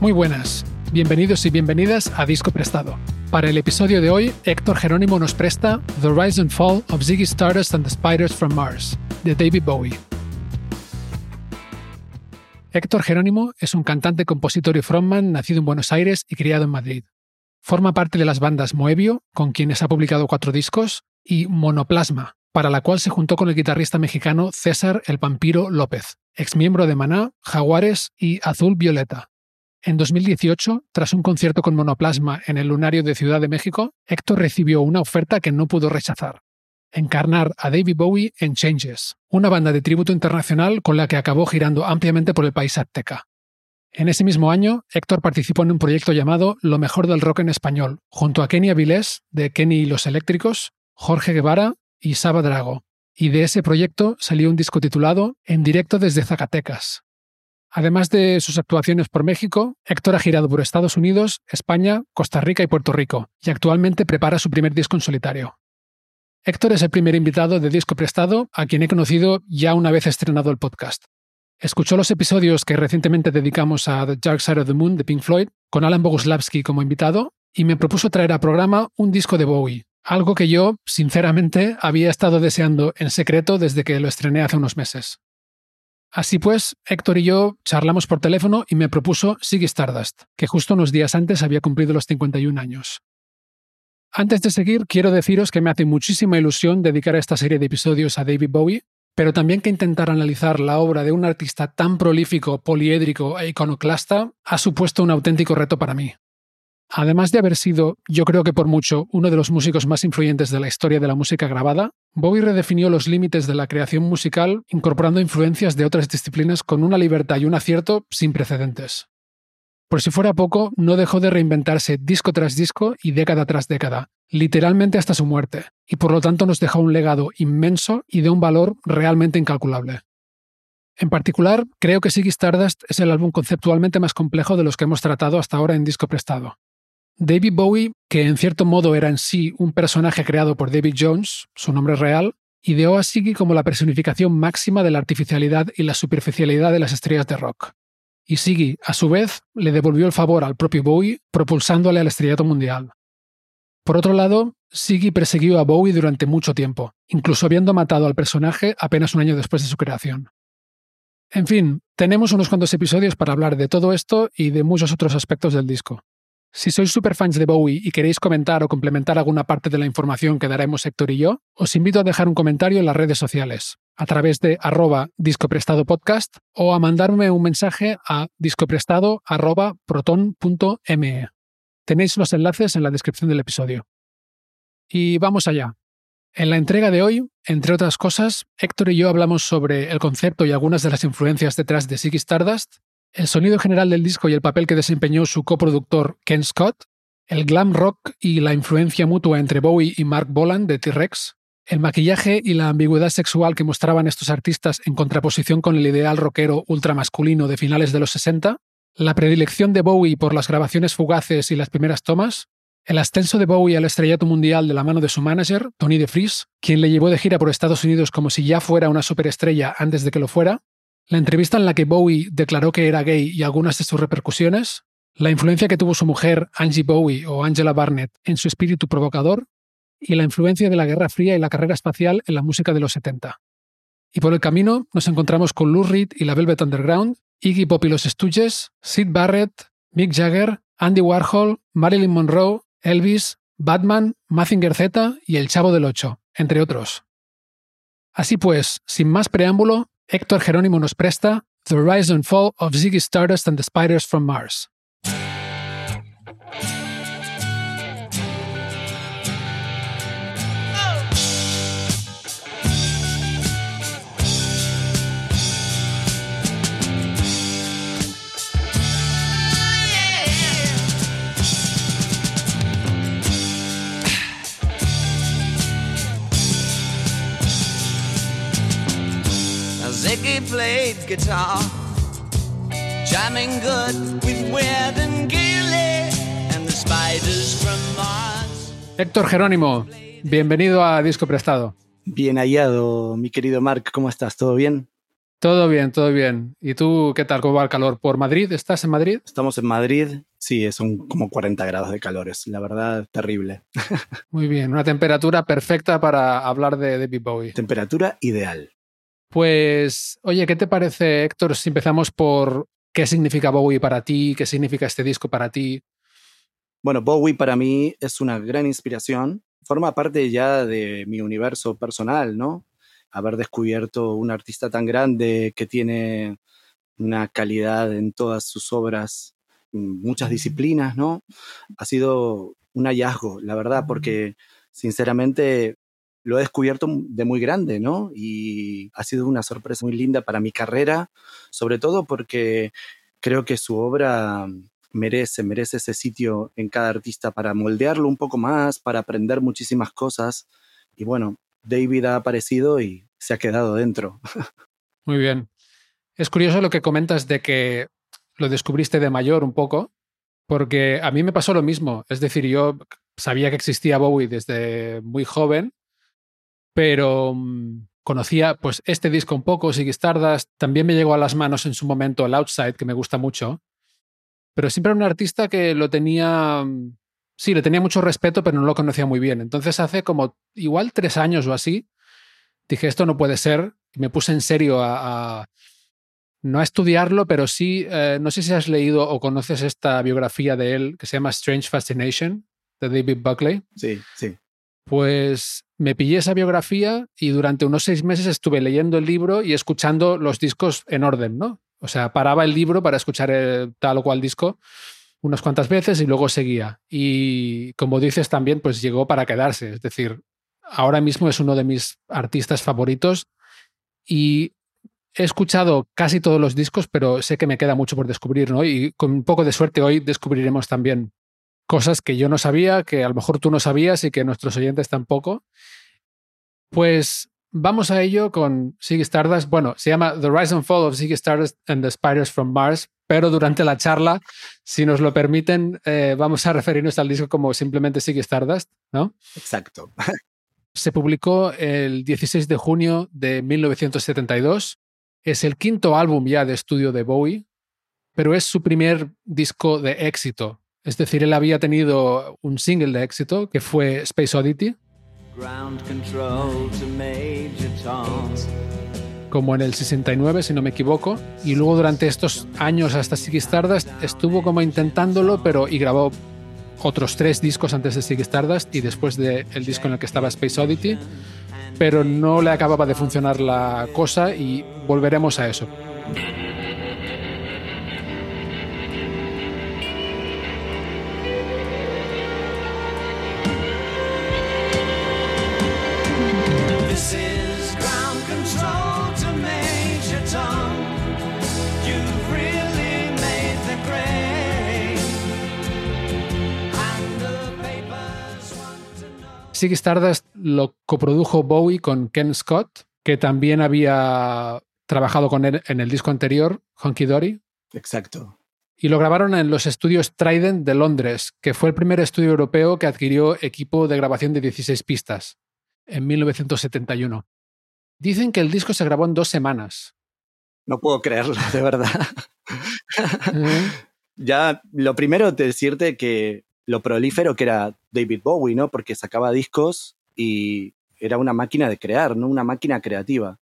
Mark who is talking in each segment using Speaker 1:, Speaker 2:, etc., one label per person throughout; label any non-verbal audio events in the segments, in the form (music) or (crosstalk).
Speaker 1: Muy buenas, bienvenidos y bienvenidas a Disco Prestado. Para el episodio de hoy, Héctor Jerónimo nos presta The Rise and Fall of Ziggy Stardust and the Spiders from Mars, de David Bowie. Héctor Jerónimo es un cantante, compositor y frontman nacido en Buenos Aires y criado en Madrid. Forma parte de las bandas Moebio, con quienes ha publicado cuatro discos, y Monoplasma, para la cual se juntó con el guitarrista mexicano César el Pampiro López, exmiembro de Maná, Jaguares y Azul Violeta. En 2018, tras un concierto con Monoplasma en el Lunario de Ciudad de México, Héctor recibió una oferta que no pudo rechazar. Encarnar a David Bowie en Changes, una banda de tributo internacional con la que acabó girando ampliamente por el país azteca. En ese mismo año, Héctor participó en un proyecto llamado Lo mejor del rock en español, junto a Kenny Avilés, de Kenny y los Eléctricos, Jorge Guevara y Saba Drago. Y de ese proyecto salió un disco titulado En directo desde Zacatecas, Además de sus actuaciones por México, Héctor ha girado por Estados Unidos, España, Costa Rica y Puerto Rico, y actualmente prepara su primer disco en solitario. Héctor es el primer invitado de Disco Prestado a quien he conocido ya una vez estrenado el podcast. Escuchó los episodios que recientemente dedicamos a The Dark Side of the Moon de Pink Floyd, con Alan Boguslavski como invitado, y me propuso traer al programa un disco de Bowie, algo que yo, sinceramente, había estado deseando en secreto desde que lo estrené hace unos meses. Así pues, Héctor y yo charlamos por teléfono y me propuso Siggy Stardust, que justo unos días antes había cumplido los 51 años. Antes de seguir, quiero deciros que me hace muchísima ilusión dedicar esta serie de episodios a David Bowie, pero también que intentar analizar la obra de un artista tan prolífico, poliédrico e iconoclasta ha supuesto un auténtico reto para mí. Además de haber sido, yo creo que por mucho, uno de los músicos más influyentes de la historia de la música grabada, Bowie redefinió los límites de la creación musical incorporando influencias de otras disciplinas con una libertad y un acierto sin precedentes. Por si fuera poco, no dejó de reinventarse disco tras disco y década tras década, literalmente hasta su muerte, y por lo tanto nos dejó un legado inmenso y de un valor realmente incalculable. En particular, creo que Siggy Stardust es el álbum conceptualmente más complejo de los que hemos tratado hasta ahora en disco prestado. David Bowie, que en cierto modo era en sí un personaje creado por David Jones, su nombre real, ideó a Siggy como la personificación máxima de la artificialidad y la superficialidad de las estrellas de rock. Y Siggy, a su vez, le devolvió el favor al propio Bowie, propulsándole al estrellato mundial. Por otro lado, Siggy persiguió a Bowie durante mucho tiempo, incluso habiendo matado al personaje apenas un año después de su creación. En fin, tenemos unos cuantos episodios para hablar de todo esto y de muchos otros aspectos del disco. Si sois superfans de Bowie y queréis comentar o complementar alguna parte de la información que daremos Héctor y yo, os invito a dejar un comentario en las redes sociales, a través de arroba discoprestadopodcast o a mandarme un mensaje a discoprestado.proton.me. Tenéis los enlaces en la descripción del episodio. Y vamos allá. En la entrega de hoy, entre otras cosas, Héctor y yo hablamos sobre el concepto y algunas de las influencias detrás de Ziggy Stardust, el sonido general del disco y el papel que desempeñó su coproductor Ken Scott, el glam rock y la influencia mutua entre Bowie y Mark Boland de T-Rex, el maquillaje y la ambigüedad sexual que mostraban estos artistas en contraposición con el ideal rockero ultramasculino de finales de los 60, la predilección de Bowie por las grabaciones fugaces y las primeras tomas, el ascenso de Bowie al estrellato mundial de la mano de su manager, Tony DeFries, quien le llevó de gira por Estados Unidos como si ya fuera una superestrella antes de que lo fuera, la entrevista en la que Bowie declaró que era gay y algunas de sus repercusiones, la influencia que tuvo su mujer Angie Bowie o Angela Barnett en su espíritu provocador y la influencia de la Guerra Fría y la carrera espacial en la música de los 70. Y por el camino nos encontramos con Lou Reed y la Velvet Underground, Iggy Pop y los Stooges, Sid Barrett, Mick Jagger, Andy Warhol, Marilyn Monroe, Elvis, Batman, Mazinger Z y El Chavo del Ocho, entre otros. Así pues, sin más preámbulo, Héctor Jerónimo nos presta The Rise and Fall of Ziggy Stardust and the Spiders from he played guitar, jamming good with Weird and Gilly and the spiders from Mars. Héctor Jerónimo, bienvenido a Disco Prestado.
Speaker 2: Bien hallado, mi querido Mark, ¿cómo estás? ¿Todo bien?
Speaker 1: Todo bien, todo bien. ¿Y tú qué tal? ¿Cómo va el calor? ¿Por Madrid? ¿Estás en Madrid?
Speaker 2: Estamos en Madrid. Sí, son como 40 grados de calores. La verdad, terrible. (laughs)
Speaker 1: Muy bien, una temperatura perfecta para hablar de David Bowie.
Speaker 2: Temperatura ideal.
Speaker 1: Pues, oye, ¿qué te parece, Héctor, si empezamos por qué significa Bowie para ti? ¿Qué significa este disco para ti?
Speaker 2: Bueno, Bowie para mí es una gran inspiración. Forma parte ya de mi universo personal, ¿no? haber descubierto un artista tan grande que tiene una calidad en todas sus obras, muchas disciplinas, ¿no? Ha sido un hallazgo, la verdad, porque sinceramente lo he descubierto de muy grande, ¿no? Y ha sido una sorpresa muy linda para mi carrera, sobre todo porque creo que su obra merece, merece ese sitio en cada artista para moldearlo un poco más, para aprender muchísimas cosas. Y bueno, David ha aparecido y se ha quedado dentro. (laughs)
Speaker 1: Muy bien. Es curioso lo que comentas de que lo descubriste de mayor un poco, porque a mí me pasó lo mismo. Es decir, yo sabía que existía Bowie desde muy joven, pero mm, conocía pues este disco un poco, Ziggy Stardust. También me llegó a las manos en su momento el Outside, que me gusta mucho. Pero siempre era un artista que lo tenía mm, sí, le tenía mucho respeto, pero no lo conocía muy bien. Entonces hace como igual tres años o así, dije, esto no puede ser. Y me puse en serio a, no a estudiarlo, pero sí, eh, no sé si has leído o conoces esta biografía de él que se llama Strange Fascination, de David Buckley.
Speaker 2: Sí, sí.
Speaker 1: Pues me pillé esa biografía y durante unos seis meses estuve leyendo el libro y escuchando los discos en orden, ¿no? O sea, paraba el libro para escuchar tal o cual disco unas cuantas veces y luego seguía. Y como dices también, pues llegó para quedarse. Es decir, ahora mismo es uno de mis artistas favoritos y he escuchado casi todos los discos, pero sé que me queda mucho por descubrir, ¿no? Y con un poco de suerte hoy descubriremos también cosas que yo no sabía, que a lo mejor tú no sabías y que nuestros oyentes tampoco. Pues vamos a ello con Ziggy Stardust. Bueno, se llama The Rise and Fall of Ziggy Stardust and the Spiders from Mars, pero durante la charla, si nos lo permiten, eh, vamos a referirnos al disco como simplemente Ziggy Stardust, ¿no?
Speaker 2: Exacto. (laughs)
Speaker 1: Se publicó el 16 de junio de 1972. Es el quinto álbum ya de estudio de Bowie, pero es su primer disco de éxito. Es decir, él había tenido un single de éxito que fue Space Oddity. Como en el 69, si no me equivoco, y luego durante estos años hasta Ziggy Stardust estuvo como intentándolo, pero y grabó otros tres discos antes de Ziggy Stardust y después del disco en el que estaba Space Oddity, pero no le acababa de funcionar la cosa y volveremos a eso. Ziggy Stardust lo coprodujo Bowie con Ken Scott, que también había trabajado con él en el disco anterior, Honky Dory.
Speaker 2: Exacto.
Speaker 1: Y lo grabaron en los estudios Trident de Londres, que fue el primer estudio europeo que adquirió equipo de grabación de 16 pistas en 1971. Dicen que el disco se grabó en dos semanas.
Speaker 2: No puedo creerlo, (laughs) de verdad. ya, lo primero, decirte que lo prolífero que era David Bowie, ¿no? Porque sacaba discos y era una máquina de crear, ¿no? Una máquina creativa.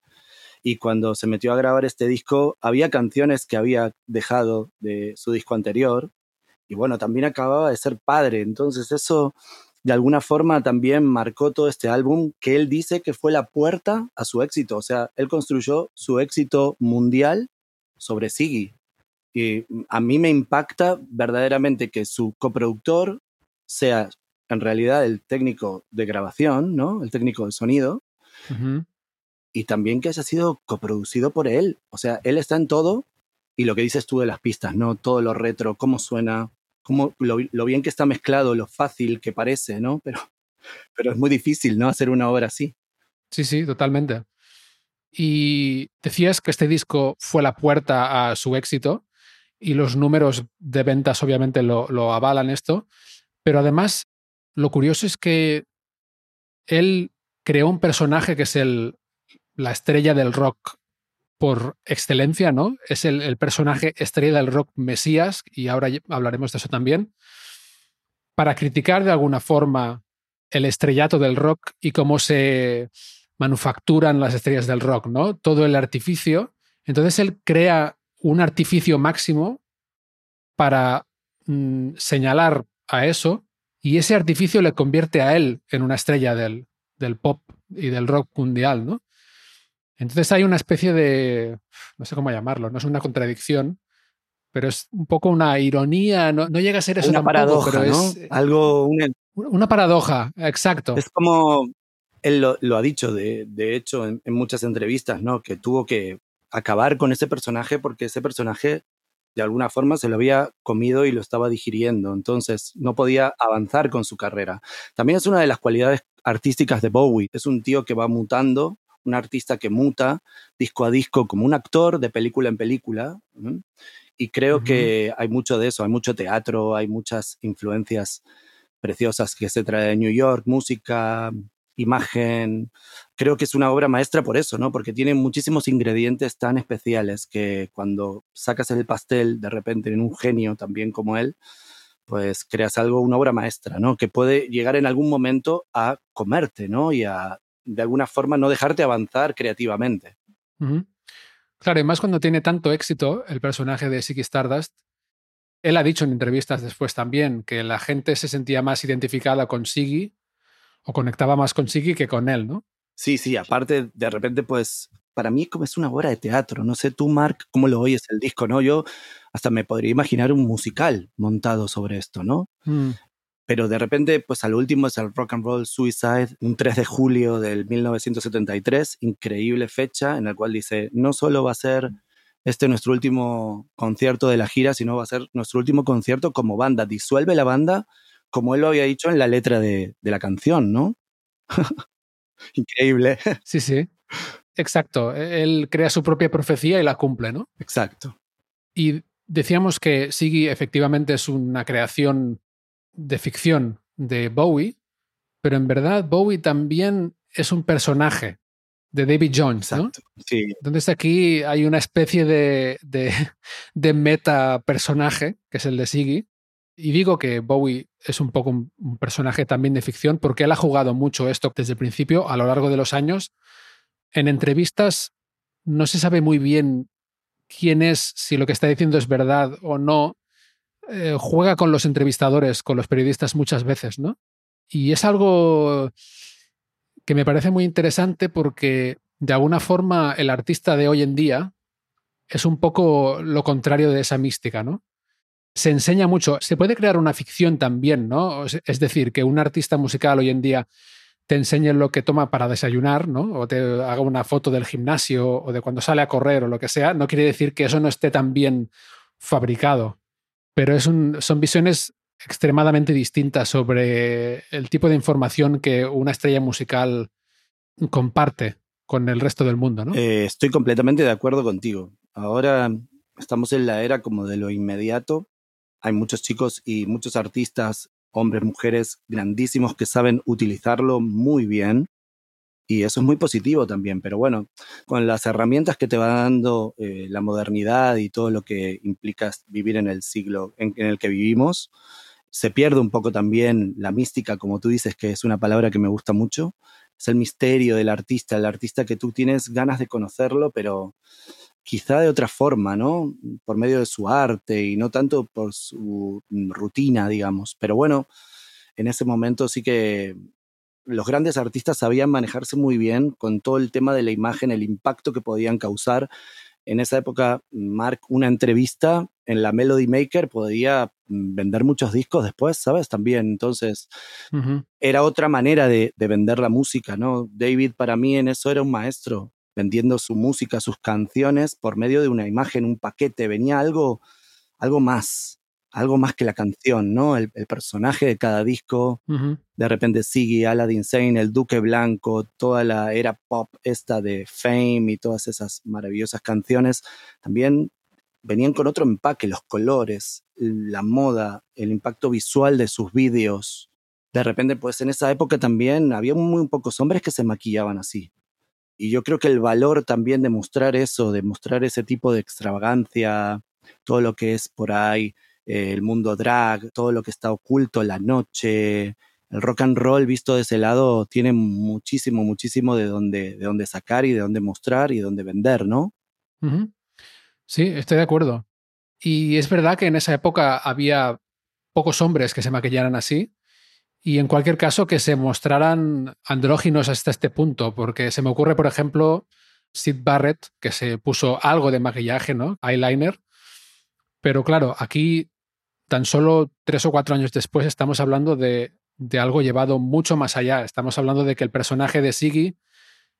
Speaker 2: Y cuando se metió a grabar este disco, había canciones que había dejado de su disco anterior. Y bueno, también acababa de ser padre. Entonces eso, de alguna forma, también marcó todo este álbum que él dice que fue la puerta a su éxito. O sea, él construyó su éxito mundial sobre Siggy. Y a mí me impacta verdaderamente que su coproductor sea en realidad el técnico de grabación, ¿no? El técnico de sonido. Y también que haya sido coproducido por él. O sea, él está en todo y lo que dices tú de las pistas, ¿no? Todo lo retro, cómo suena, cómo, lo, bien que está mezclado, lo fácil que parece, ¿no? Pero, pero es muy difícil, ¿no? Hacer una obra así.
Speaker 1: Sí, sí, totalmente. Y decías que este disco fue la puerta a su éxito y los números de ventas obviamente lo, lo avalan esto, pero además lo curioso es que él creó un personaje que es el, la estrella del rock por excelencia, ¿no? Es el, personaje estrella del rock Mesías, y ahora hablaremos de eso también, para criticar de alguna forma el estrellato del rock y cómo se manufacturan las estrellas del rock, ¿no? Todo el artificio. Entonces él crea un artificio máximo para mm, señalar a eso y ese artificio le convierte a él en una estrella del, del pop y del rock mundial, ¿no? Entonces hay una especie de, no sé cómo llamarlo, no es una contradicción, pero es un poco una ironía, no, llega a ser eso
Speaker 2: una paradoja, pero es algo
Speaker 1: una, paradoja, exacto.
Speaker 2: Es como él lo, ha dicho, de, hecho, en, muchas entrevistas, ¿no? Que tuvo que acabar con ese personaje porque ese personaje de alguna forma se lo había comido y lo estaba digiriendo, entonces no podía avanzar con su carrera. También es una de las cualidades artísticas de Bowie, es un tío que va mutando un artista que muta disco a disco como un actor de película en película. Y creo que hay mucho de eso, hay mucho teatro, hay muchas influencias preciosas que se trae de New York, música, imagen. Creo que es una obra maestra por eso, ¿no? Porque tiene muchísimos ingredientes tan especiales que cuando sacas el pastel de repente en un genio también como él, pues creas algo, una obra maestra, ¿no? Que puede llegar en algún momento a comerte, ¿no? Y a de alguna forma no dejarte avanzar creativamente.
Speaker 1: Claro, y más cuando tiene tanto éxito el personaje de Siki Stardust, él ha dicho en entrevistas después también que la gente se sentía más identificada con Siggy o conectaba más con Siggy que con él, ¿no?
Speaker 2: Sí, sí, aparte de repente pues para mí como es una obra de teatro, no sé tú Mark cómo lo oyes el disco, ¿no? Yo hasta me podría imaginar un musical montado sobre esto, ¿no? Mm. Pero de repente, pues al último es el Rock and Roll Suicide, un 3 de julio del 1973, increíble fecha en la cual dice, no solo va a ser este nuestro último concierto de la gira, sino va a ser nuestro último concierto como banda. Disuelve la banda como él lo había dicho en la letra de, de la canción, ¿no? (laughs) Increíble.
Speaker 1: Sí, sí. Exacto. Él crea su propia profecía y la cumple, ¿no?
Speaker 2: Exacto.
Speaker 1: Y decíamos que Siggy efectivamente es una creación de ficción de Bowie, pero en verdad Bowie también es un personaje de David Jones, ¿no?
Speaker 2: Sí.
Speaker 1: Entonces aquí hay una especie de, de, meta personaje, que es el de Siggy. Y digo que Bowie es un poco un, personaje también de ficción porque él ha jugado mucho esto desde el principio, a lo largo de los años. En entrevistas no se sabe muy bien quién es, si lo que está diciendo es verdad o no, eh, juega con los entrevistadores, con los periodistas muchas veces, ¿no? Y es algo que me parece muy interesante porque de alguna forma el artista de hoy en día es un poco lo contrario de esa mística, ¿no? Se enseña mucho, se puede crear una ficción también, ¿no? Es decir, que un artista musical hoy en día te enseñe lo que toma para desayunar, ¿no? O te haga una foto del gimnasio o de cuando sale a correr o lo que sea, no quiere decir que eso no esté tan bien fabricado pero es un, son visiones extremadamente distintas sobre el tipo de información que una estrella musical comparte con el resto del mundo, ¿no?
Speaker 2: Eh, estoy completamente de acuerdo contigo. Ahora estamos en la era como de lo inmediato. Hay muchos chicos y muchos artistas, hombres, mujeres, grandísimos que saben utilizarlo muy bien y eso es muy positivo también, pero bueno, con las herramientas que te va dando eh, la modernidad y todo lo que implica vivir en el siglo en, el que vivimos, se pierde un poco también la mística, como tú dices, que es una palabra que me gusta mucho. Es el misterio del artista, el artista que tú tienes ganas de conocerlo, pero quizá de otra forma, ¿no? Por medio de su arte y no tanto por su rutina, digamos. Pero bueno, en ese momento sí que los grandes artistas sabían manejarse muy bien con todo el tema de la imagen, el impacto que podían causar. En esa época, Mark, una entrevista en la Melody Maker podía mm, vender muchos discos después, ¿sabes? También, entonces, era otra manera de, de, vender la música, ¿no? David para mí en eso era un maestro, vendiendo su música, sus canciones por medio de una imagen, un paquete, venía algo, algo más, algo más que la canción, ¿no? El, personaje de cada disco, de repente Siggy, Aladdin Sane, El Duque Blanco, toda la era pop esta de Fame y todas esas maravillosas canciones, también venían con otro empaque, los colores, la moda, el impacto visual de sus vídeos. De repente, pues en esa época también había muy pocos hombres que se maquillaban así. Y yo creo que el valor también de mostrar eso, de mostrar ese tipo de extravagancia, todo lo que es por ahí, eh, el mundo drag, todo lo que está oculto, la noche, el rock and roll visto de ese lado tiene muchísimo, muchísimo de dónde, de dónde sacar y de dónde mostrar y de dónde vender, ¿no?
Speaker 1: Sí, estoy de acuerdo. Y es verdad que en esa época había pocos hombres que se maquillaran así, y en cualquier caso que se mostraran andróginos hasta este punto, porque se me ocurre, por ejemplo, Sid Barrett, que se puso algo de maquillaje, ¿no? Eyeliner. Pero claro, aquí, tan solo tres o cuatro años después, estamos hablando de, algo llevado mucho más allá. Estamos hablando de que el personaje de Siggy,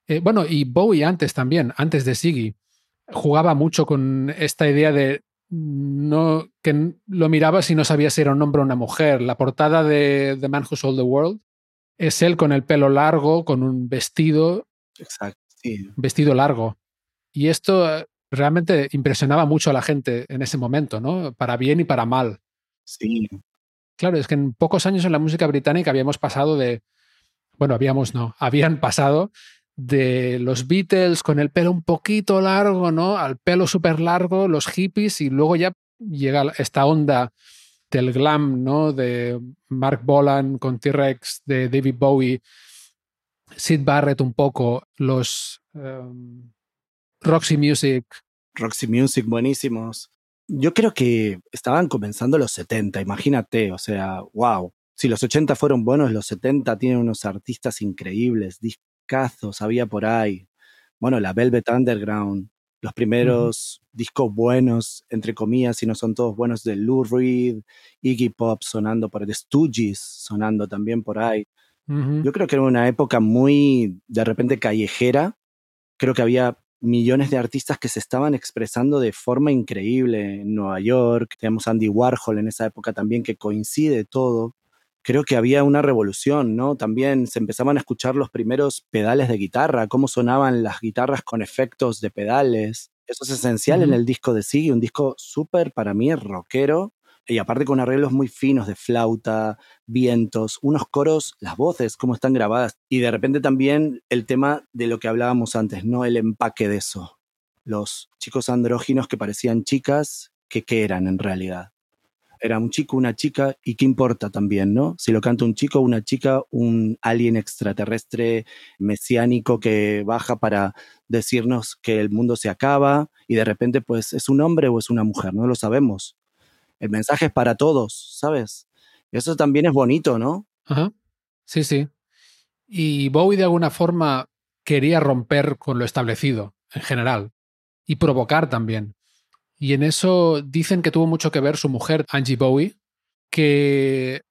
Speaker 1: eh, bueno, y Bowie antes también, antes de Siggy, jugaba mucho con esta idea de no, que lo mirabas y no sabías si era un hombre o una mujer. La portada de The Man Who Sold the World es él con el pelo largo, con un vestido.
Speaker 2: Exacto,
Speaker 1: Vestido largo. Y esto eh, realmente impresionaba mucho a la gente en ese momento, ¿no? Para bien y para mal.
Speaker 2: Sí.
Speaker 1: Claro, es que en pocos años en la música británica habíamos pasado de. Bueno, habíamos no, habían pasado de los Beatles con el pelo un poquito largo, ¿no? Al pelo súper largo, los hippies, y luego ya llega esta onda del glam, ¿no? De Mark Bolan con T-Rex, de David Bowie, Sid Barrett un poco, los em, Roxy Music.
Speaker 2: Roxy Music, buenísimos. Yo creo que estaban comenzando los 70, imagínate, o sea, wow. Si los 80 fueron buenos, los 70 tienen unos artistas increíbles, discazos había por ahí. Bueno, la Velvet Underground, los primeros discos buenos, entre comillas, si no son todos buenos, de Lou Reed, Iggy Pop sonando por ahí, Stooges sonando también por ahí. Yo creo que era una época muy, de repente, callejera. Creo que había millones de artistas que se estaban expresando de forma increíble en Nueva York. Tenemos Andy Warhol en esa época también, que coincide todo creo que había una revolución, ¿no? También se empezaban a escuchar los primeros pedales de guitarra, cómo sonaban las guitarras con efectos de pedales. Eso es esencial en el disco de Siggy, un disco súper para mí rockero y aparte con arreglos muy finos de flauta, vientos, unos coros, las voces, cómo están grabadas y de repente también el tema de lo que hablábamos antes, ¿no? El empaque de eso. Los chicos andróginos que parecían chicas, que qué eran en realidad era un chico, una chica, y qué importa también, ¿no? Si lo canta un chico, una chica, un alien extraterrestre mesiánico que baja para decirnos que el mundo se acaba y de repente pues es un hombre o es una mujer, no lo sabemos. El mensaje es para todos, ¿sabes? Eso también es bonito, ¿no?
Speaker 1: Ajá. Sí, sí. Y Bowie de alguna forma quería romper con lo establecido en general y provocar también. Y en eso dicen que tuvo mucho que ver su mujer, Angie Bowie, que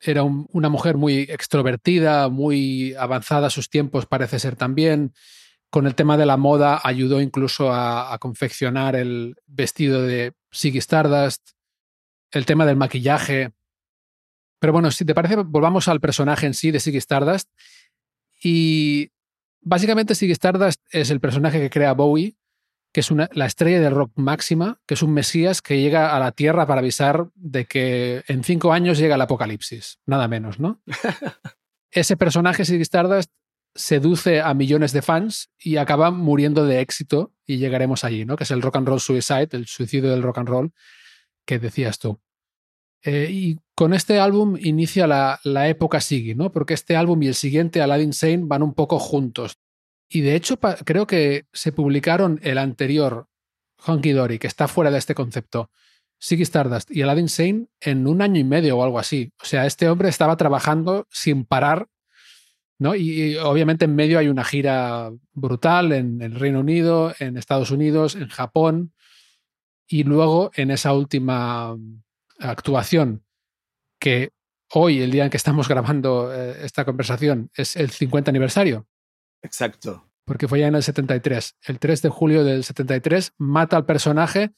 Speaker 1: era una mujer muy extrovertida, muy avanzada a sus tiempos, parece ser también. Con el tema de la moda ayudó incluso a, confeccionar el vestido de Siggy Stardust, el tema del maquillaje. Pero bueno, si te parece, volvamos al personaje en sí de Siggy Stardust. Y básicamente Siggy Stardust es el personaje que crea Bowie que es una, la estrella del rock máxima, que es un Mesías que llega a la Tierra para avisar de que en cinco años llega el apocalipsis, nada menos, ¿no? (laughs) Ese personaje, Siggy Stardust, seduce a millones de fans y acaba muriendo de éxito y llegaremos allí, ¿no? Que es el rock and roll suicide, el suicidio del rock and roll que decías tú. Eh, y con este álbum inicia la, la época Siggy, ¿no? Porque este álbum y el siguiente, Aladdin Sane, van un poco juntos. Y de hecho, creo que se publicaron el anterior, Honky Dory, que está fuera de este concepto, Siggy Stardust y Aladdin Sane en un año y medio o algo así. O sea, este hombre estaba trabajando sin parar, ¿no? Y, obviamente en medio hay una gira brutal en el Reino Unido, en Estados Unidos, en Japón, y luego en esa última mm, actuación que hoy, el día en que estamos (laughs) grabando eh, esta conversación, es el 50 aniversario
Speaker 2: Exacto.
Speaker 1: Porque fue ya en el 73. El 3 de julio del 73 mata al personaje.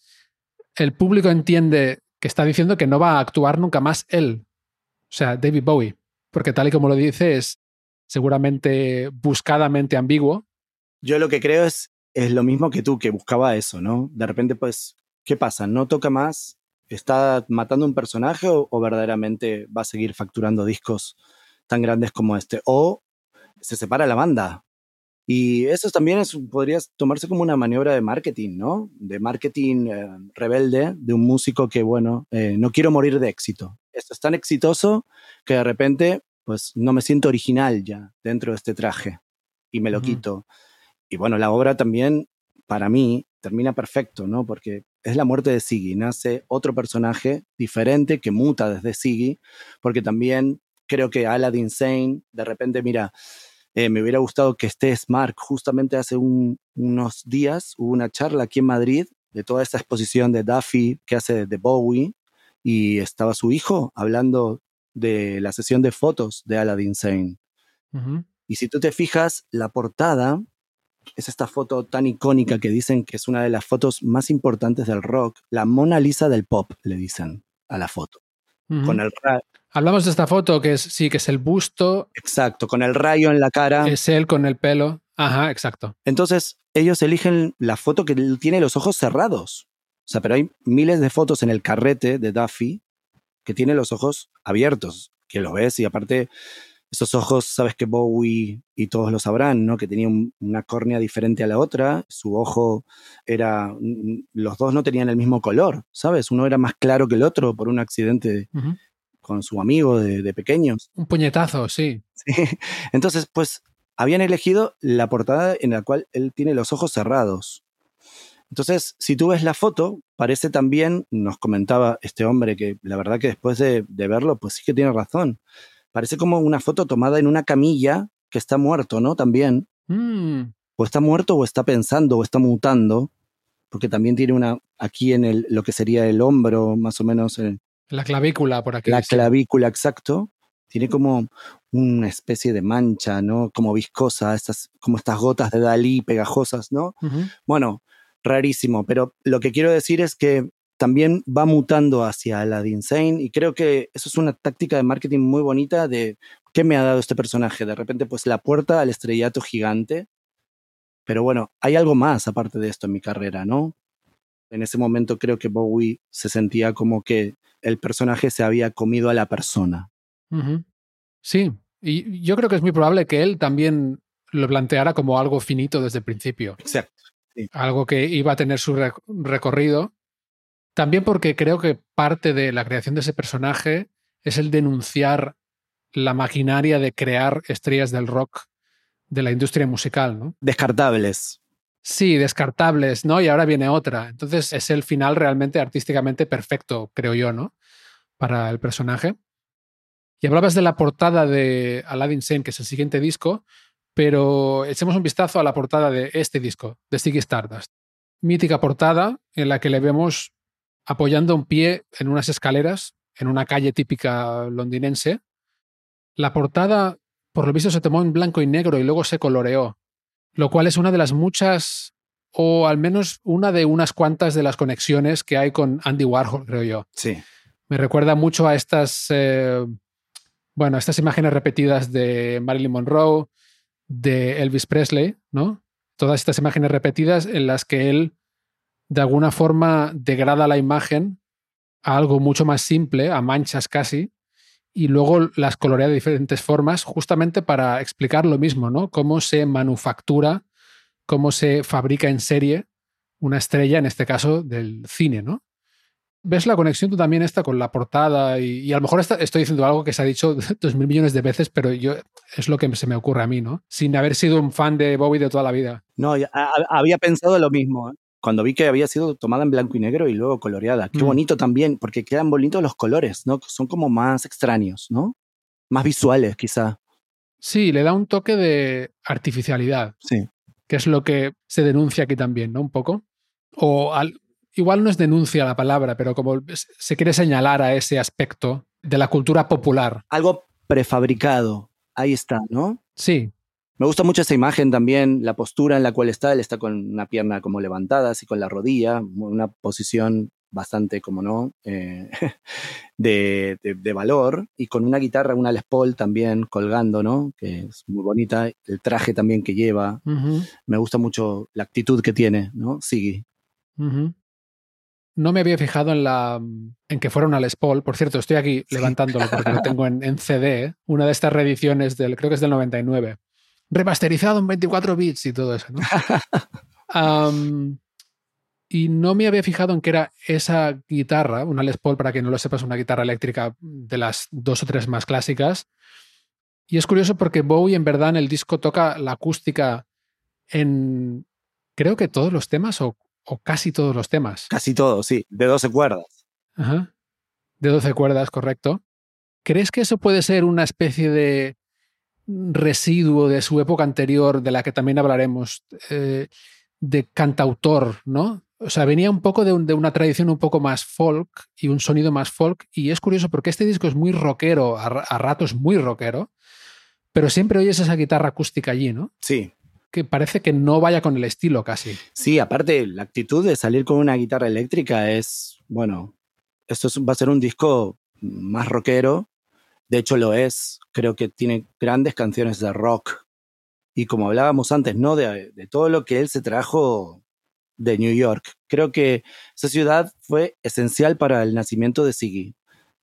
Speaker 1: El público entiende que está diciendo que no va a actuar nunca más él, o sea, David Bowie, porque tal y como lo dice es seguramente buscadamente ambiguo.
Speaker 2: Yo lo que creo es, es lo mismo que tú, que buscaba eso, ¿no? De repente, pues, ¿qué pasa? ¿No toca más? ¿Está matando un personaje o, o verdaderamente va a seguir facturando discos tan grandes como este? O se separa la banda, y eso también es, podría tomarse como una maniobra de marketing, ¿no? De marketing eh, rebelde de un músico que, bueno, eh, no quiero morir de éxito. Esto es tan exitoso que de repente, pues no me siento original ya dentro de este traje y me lo quito. Y bueno, la obra también, para mí, termina perfecto, ¿no? Porque es la muerte de Siggy. Nace otro personaje diferente que muta desde Siggy, porque también creo que Aladdin Sane, de repente, mira, eh, me hubiera gustado que estés, Mark. Justamente hace unos días hubo una charla aquí en Madrid de toda esta exposición de Duffy que hace de Bowie y estaba su hijo hablando de la sesión de fotos de Aladdin Sane. Y si tú te fijas, la portada es esta foto tan icónica que dicen que es una de las fotos más importantes del rock, la Mona Lisa del pop, le dicen a la foto.
Speaker 1: Con el Hablamos de esta foto que es, sí, que es el busto.
Speaker 2: Exacto, con el rayo en la cara.
Speaker 1: Es él con el pelo. Ajá, exacto.
Speaker 2: Entonces, ellos eligen la foto que tiene los ojos cerrados. O sea, pero hay miles de fotos en el carrete de Duffy que tiene los ojos abiertos, que lo ves y aparte esos ojos, sabes que Bowie y todos lo sabrán, ¿no? Que tenía una córnea diferente a la otra, su ojo era, los dos no tenían el mismo color, ¿sabes? Uno era más claro que el otro por un accidente con su amigo de, pequeños.
Speaker 1: Un puñetazo, sí. (laughs)
Speaker 2: sí. Entonces, pues habían elegido la portada en la cual él tiene los ojos cerrados. Entonces, si tú ves la foto, parece también, nos comentaba este hombre que la verdad que después de, verlo, pues sí que tiene razón. Parece como una foto tomada en una camilla que está muerto, ¿no? También.
Speaker 1: Mm.
Speaker 2: O está muerto o está pensando o está mutando, porque también tiene una, aquí en el, lo que sería el hombro, más o menos, en,
Speaker 1: la clavícula por aquí.
Speaker 2: La clavícula, exacto. Tiene como una especie de mancha, ¿no? Como viscosa, estas, como estas gotas de Dalí pegajosas, ¿no? Bueno, rarísimo, pero lo que quiero decir es que también va mutando hacia la Insane y creo que eso es una táctica de marketing muy bonita de qué me ha dado este personaje. De repente, pues la puerta al estrellato gigante. Pero bueno, hay algo más aparte de esto en mi carrera, ¿no? En ese momento creo que Bowie se sentía como que el personaje se había comido a la persona.
Speaker 1: Sí, y yo creo que es muy probable que él también lo planteara como algo finito desde el principio.
Speaker 2: Exacto.
Speaker 1: Algo que iba a tener su recorrido. También porque creo que parte de la creación de ese personaje es el denunciar la maquinaria de crear estrellas del rock de la industria musical, ¿no?
Speaker 2: Descartables.
Speaker 1: Sí, descartables, ¿no? Y ahora viene otra. Entonces es el final realmente artísticamente perfecto, creo yo, ¿no? Para el personaje. Y hablabas de la portada de Aladdin Sane, que es el siguiente disco, pero echemos un vistazo a la portada de este disco, de Sticky Stardust. Mítica portada en la que le vemos apoyando un pie en unas escaleras en una calle típica londinense. La portada, por lo visto, se tomó en blanco y negro y luego se coloreó lo cual es una de las muchas, o al menos una de unas cuantas de las conexiones que hay con Andy Warhol, creo yo.
Speaker 2: Sí.
Speaker 1: Me recuerda mucho a estas, eh, bueno, estas imágenes repetidas de Marilyn Monroe, de Elvis Presley, ¿no? Todas estas imágenes repetidas en las que él de alguna forma degrada la imagen a algo mucho más simple, a manchas casi, y luego las colorea de diferentes formas, justamente para explicar lo mismo, ¿no? Cómo se manufactura, cómo se fabrica en serie una estrella, en este caso del cine, ¿no? ¿Ves la conexión tú también esta con la portada? Y, a lo mejor estoy diciendo algo que se ha dicho (laughs) dos mil millones de veces, pero yo es lo que se me ocurre a mí, ¿no? Sin haber sido un fan de Bowie de toda la vida.
Speaker 2: No, había pensado lo mismo. Cuando vi que había sido tomada en blanco y negro y luego coloreada. Qué mm. bonito también, porque quedan bonitos los colores, ¿no? Son como más extraños, ¿no? Más visuales, quizá.
Speaker 1: Sí, le da un toque de artificialidad.
Speaker 2: Sí.
Speaker 1: Que es lo que se denuncia aquí también, ¿no? Un poco. O igual no es denuncia la palabra, pero como se quiere señalar a ese aspecto de la cultura popular.
Speaker 2: Algo prefabricado. Ahí está, ¿no?
Speaker 1: Sí,
Speaker 2: me gusta mucho esa imagen también, la postura en la cual está. Él está con una pierna como levantada, así con la rodilla, una posición bastante, como no, eh, (laughs) de, de, valor, y con una guitarra, una Les Paul también colgando, ¿no? Que es muy bonita, el traje también que lleva. Me gusta mucho la actitud que tiene, ¿no? Siggy.
Speaker 1: No me había fijado en la en que fuera una Les Paul. Por cierto, estoy aquí levantándolo porque lo tengo en, en, CD, una de estas reediciones del, creo que es del 99. Remasterizado en 24 bits y todo eso, ¿no? y no me había fijado en que era esa guitarra, una Les Paul, para que no lo sepas, una guitarra eléctrica de las dos o tres más clásicas. Y es curioso porque Bowie en verdad en el disco toca la acústica en creo que todos los temas o, casi todos los temas.
Speaker 2: Casi todos, sí, de 12 cuerdas.
Speaker 1: Ajá. De 12 cuerdas, correcto. ¿Crees que eso puede ser una especie de residuo de su época anterior, de la que también hablaremos, eh, de cantautor, ¿no? O sea, venía un poco de, una tradición un poco más folk y un sonido más folk. Y es curioso porque este disco es muy rockero, a, ratos muy rockero, pero siempre oyes esa guitarra acústica allí, ¿no?
Speaker 2: Sí.
Speaker 1: Que parece que no vaya con el estilo casi.
Speaker 2: Sí, aparte, la actitud de salir con una guitarra eléctrica es, bueno, esto va a ser un disco más rockero. De hecho, lo es. Creo que tiene grandes canciones de rock y como hablábamos antes, ¿no? De, todo lo que él se trajo de New York. Creo que esa ciudad fue esencial para el nacimiento de Siggy.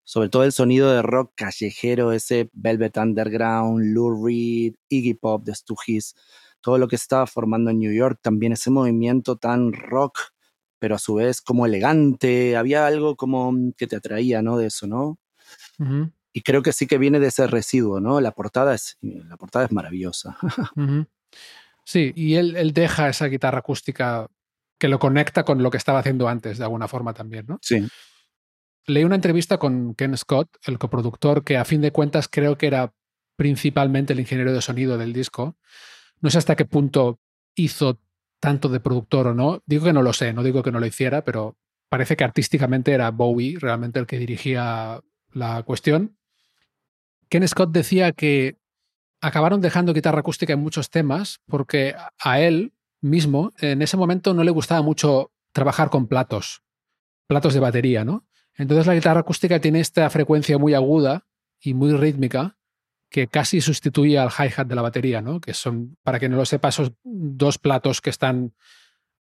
Speaker 2: Sobre todo el sonido de rock callejero, ese Velvet Underground, Lou Reed, Iggy Pop de Stooges, todo lo que estaba formando en New York, también ese movimiento tan rock, pero a su vez como elegante, había algo como que te atraía, ¿no? De eso, ¿no? Y creo que sí que viene de ese residuo, ¿no? La portada es, la portada es maravillosa. (laughs)
Speaker 1: Sí, y él, él, deja esa guitarra acústica que lo conecta con lo que estaba haciendo antes, de alguna forma también, ¿no?
Speaker 2: Sí.
Speaker 1: Leí una entrevista con Ken Scott, el coproductor, que a fin de cuentas creo que era principalmente el ingeniero de sonido del disco. No sé hasta qué punto hizo tanto de productor o no. Digo que no lo sé, no digo que no lo hiciera, pero parece que artísticamente era Bowie realmente el que dirigía la cuestión. Ken Scott decía que acabaron dejando guitarra acústica en muchos temas porque a él mismo en ese momento no le gustaba mucho trabajar con platos, platos de batería, ¿no? Entonces la guitarra acústica tiene esta frecuencia muy aguda y muy rítmica que casi sustituye al hi-hat de la batería, ¿no? Que son, para que no lo sepa, esos dos platos que están...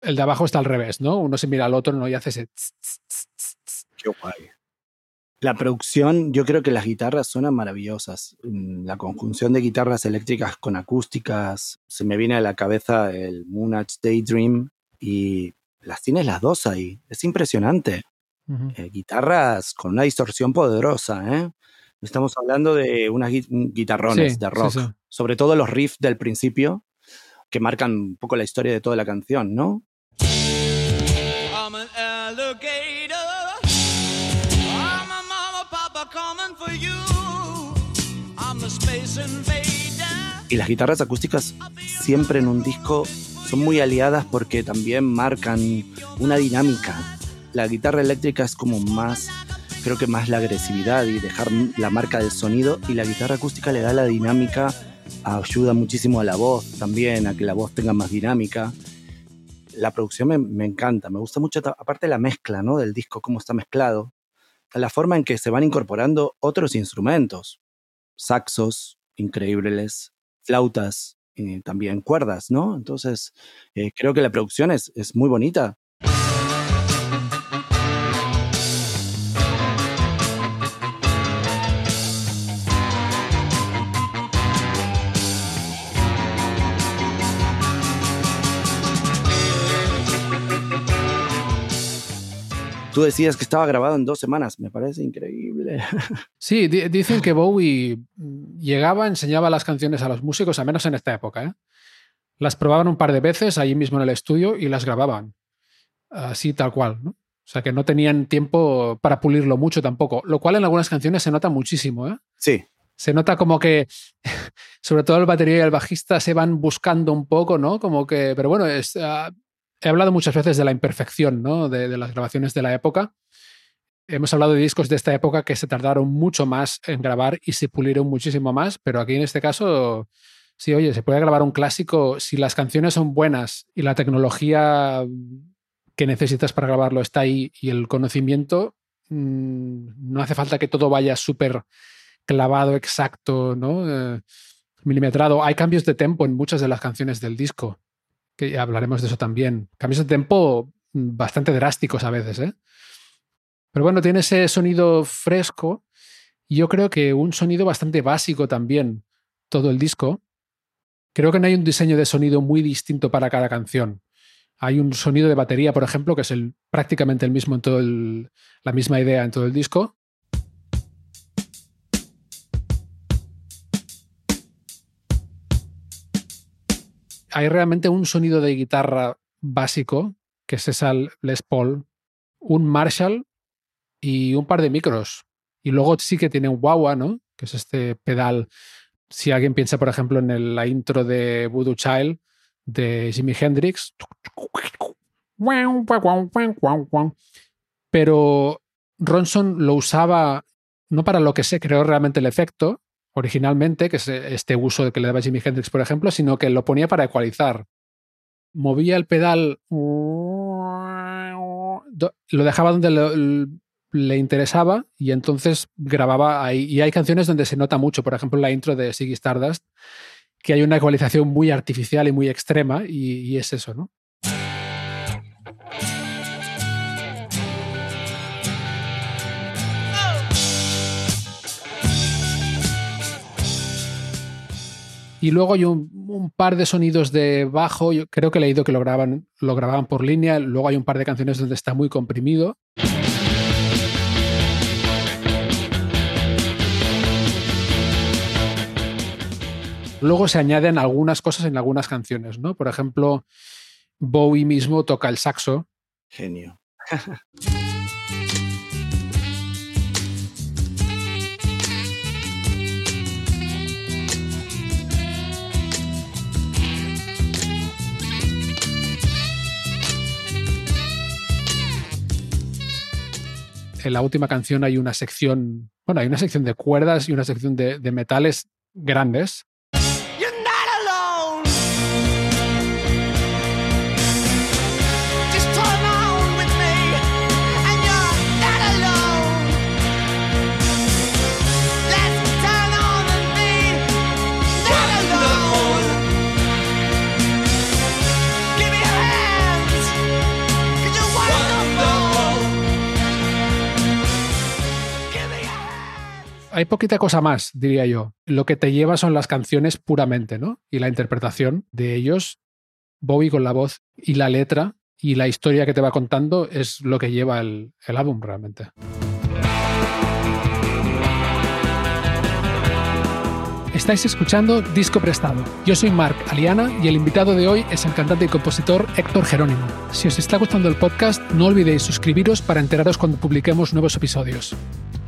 Speaker 1: El de abajo está al revés, ¿no? Uno se mira al otro ¿no? y hace ese...
Speaker 2: Qué guay. La producción, yo creo que las guitarras suenan maravillosas. Mm, la conjunción de guitarras eléctricas con acústicas, se me viene a la cabeza el Moonage Daydream y las tienes las dos ahí. Es impresionante. Eh, guitarras con una distorsión poderosa, ¿eh? Estamos hablando de unas guitarrones de rock. Sobre todo los riffs del principio, que marcan un poco la historia de toda la canción, ¿no? Y las guitarras acústicas siempre en un disco son muy aliadas porque también marcan una dinámica. La guitarra eléctrica es como más, creo que más la agresividad y dejar la marca del sonido y la guitarra acústica le da la dinámica, ayuda muchísimo a la voz también, a que la voz tenga más dinámica. La producción me, me encanta, me gusta mucho, aparte la mezcla ¿no? del disco, cómo está mezclado la forma en que se van incorporando otros instrumentos, saxos increíbles, flautas, y también cuerdas, ¿no? Entonces, eh, creo que la producción es, es muy bonita. Tú decías que estaba grabado en dos semanas, me parece increíble. (laughs)
Speaker 1: Sí, dicen que Bowie llegaba, enseñaba las canciones a los músicos, al menos en esta época. ¿eh? Las probaban un par de veces allí mismo en el estudio y las grababan. Así tal cual, ¿no? O sea que no tenían tiempo para pulirlo mucho tampoco, lo cual en algunas canciones se nota muchísimo. ¿eh?
Speaker 2: Sí.
Speaker 1: Se nota como que, (laughs) sobre todo el batería y el bajista se van buscando un poco, ¿no? Como que, pero bueno, es, ah, he hablado muchas veces de la imperfección ¿no? de, las grabaciones de la época. Hemos hablado de discos de esta época que se tardaron mucho más en grabar y se pulieron muchísimo más, pero aquí en este caso, sí, oye, se puede grabar un clásico si las canciones son buenas y la tecnología que necesitas para grabarlo está ahí y el conocimiento mm, no hace falta que todo vaya súper clavado, exacto, ¿no? Eh, milimetrado. Hay cambios de tempo en muchas de las canciones del disco, que hablaremos de eso también. Cambios de tempo bastante drásticos a veces, ¿eh? Pero bueno, tiene ese sonido fresco y yo creo que un sonido bastante básico también, todo el disco. Creo que no hay un diseño de sonido muy distinto para cada canción. Hay un sonido de batería, por ejemplo, que es el, prácticamente el mismo en todo el, la misma idea en todo el disco. Hay realmente un sonido de guitarra básico, que es esa Les Paul, un Marshall y un par de micros. Y luego sí que tiene un wah ¿no? Que es este pedal. Si alguien piensa, por ejemplo, en la intro de Voodoo Child de Jimi Hendrix. Pero Ronson lo usaba no para lo que se creó realmente el efecto originalmente, que es este uso que le daba Jimi Hendrix, por ejemplo, sino que lo ponía para ecualizar. Movía el pedal, lo dejaba donde le interesaba y entonces grababa ahí. Y hay canciones donde se nota mucho, por ejemplo, la intro de Siggy Stardust, que hay una ecualización muy artificial y muy extrema y, es eso, ¿no? Y luego hay un, par de sonidos de bajo, yo creo que he leído que lo, graban, lo grababan por línea, luego hay un par de canciones donde está muy comprimido. Luego se añaden algunas cosas en algunas canciones, ¿no? Por ejemplo, Bowie mismo toca el saxo.
Speaker 2: Genio. (laughs)
Speaker 1: en la última canción hay una sección, bueno, hay una sección de cuerdas y una sección de, de metales grandes hay poquita cosa más, diría yo. Lo que te lleva son las canciones puramente, ¿no? Y la interpretación de ellos, Bobby con la voz y la letra y la historia que te va contando es lo que lleva el, el álbum realmente. Estáis escuchando Disco Prestado. Yo soy Marc Aliana y el invitado de hoy es el cantante y compositor Héctor Jerónimo. Si os está gustando el podcast, no olvidéis suscribiros para enteraros cuando publiquemos nuevos episodios.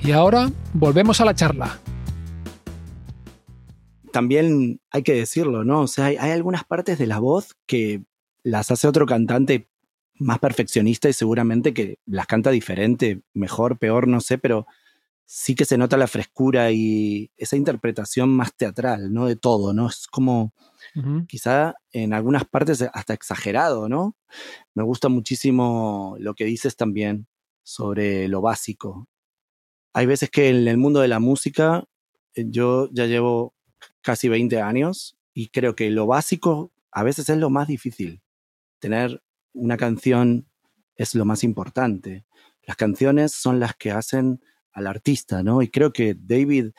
Speaker 1: Y ahora volvemos a la charla.
Speaker 2: También hay que decirlo, ¿no? O sea, hay, algunas partes de la voz que las hace otro cantante más perfeccionista y seguramente que las canta diferente, mejor, peor, no sé, pero sí que se nota la frescura y esa interpretación más teatral, ¿no? De todo, ¿no? Es como quizá en algunas partes hasta exagerado, ¿no? Me gusta muchísimo lo que dices también sobre lo básico, hay veces que en el mundo de la música eh, yo ya llevo casi 20 años y creo que lo básico a veces es lo más difícil. Tener una canción es lo más importante. Las canciones son las que hacen al artista, ¿no? Y creo que David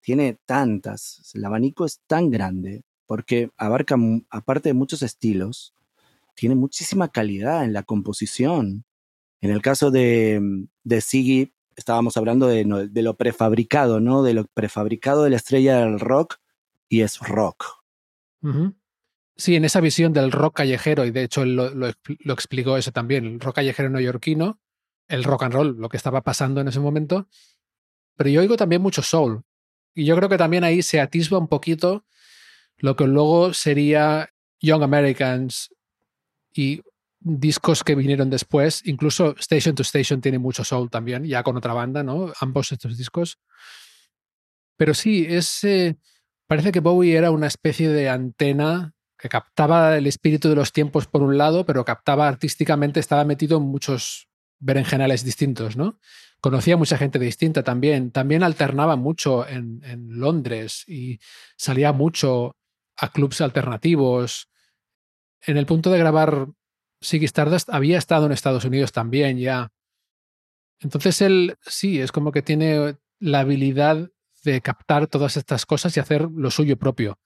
Speaker 2: tiene tantas, el abanico es tan grande porque abarca, aparte de muchos estilos, tiene muchísima calidad en la composición. En el caso de, de Siggy, estábamos hablando de, lo prefabricado, ¿no? De lo prefabricado de la estrella del rock y es rock.
Speaker 1: Sí, en esa visión del rock callejero, y de hecho él lo, explicó eso también, el rock callejero neoyorquino, el rock and roll, lo que estaba pasando en ese momento. Pero yo oigo también mucho soul. Y yo creo que también ahí se atisba un poquito lo que luego sería Young Americans y discos que vinieron después, incluso Station to Station tiene mucho soul también, ya con otra banda, ¿no? Ambos estos discos. Pero sí, es, parece que Bowie era una especie de antena que captaba el espíritu de los tiempos por un lado, pero captaba artísticamente, estaba metido en muchos berenjenales distintos, ¿no? Conocía mucha gente distinta también. También alternaba mucho en, en Londres y salía mucho a clubs alternativos. En el punto de grabar Siggy Stardust había estado en Estados Unidos también ya. Entonces él sí, es como que tiene la habilidad de captar todas estas cosas y hacer lo suyo propio.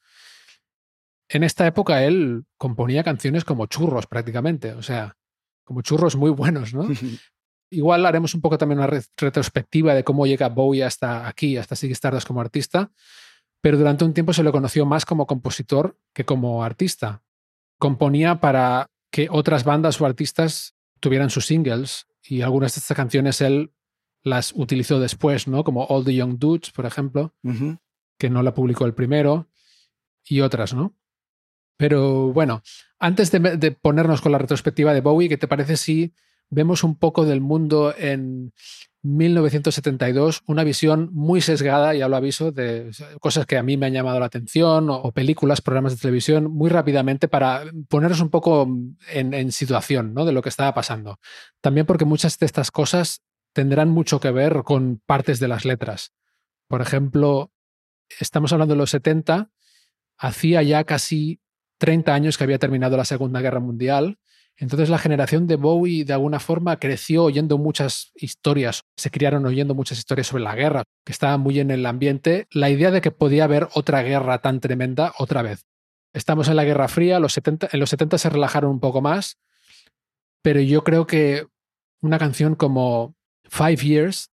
Speaker 1: En esta época él componía canciones como churros prácticamente, o sea, como churros muy buenos, ¿no? (laughs) Igual haremos un poco también una retrospectiva de cómo llega Bowie hasta aquí, hasta Siggy Stardust como artista, pero durante un tiempo se lo conoció más como compositor que como artista. Componía para que otras bandas o artistas tuvieran sus singles y algunas de estas canciones él las utilizó después, ¿no? Como All the Young Dudes, por ejemplo, que no la publicó el primero, y otras, ¿no? Pero bueno, antes de, de, ponernos con la retrospectiva de Bowie, ¿qué te parece si vemos un poco del mundo en 1972, una visión muy sesgada, ya lo aviso, de cosas que a mí me han llamado la atención, o, películas, programas de televisión, muy rápidamente para ponernos un poco en, en situación ¿no? de lo que estaba pasando. También porque muchas de estas cosas tendrán mucho que ver con partes de las letras. Por ejemplo, estamos hablando de los 70, hacía ya casi 30 años que había terminado la Segunda Guerra Mundial entonces la generación de Bowie de alguna forma creció oyendo muchas historias, se criaron oyendo muchas historias sobre la guerra, que estaba muy en el ambiente, la idea de que podía haber otra guerra tan tremenda otra vez. Estamos en la Guerra Fría, los 70, en los 70 se relajaron un poco más, pero yo creo que una canción como Five Years,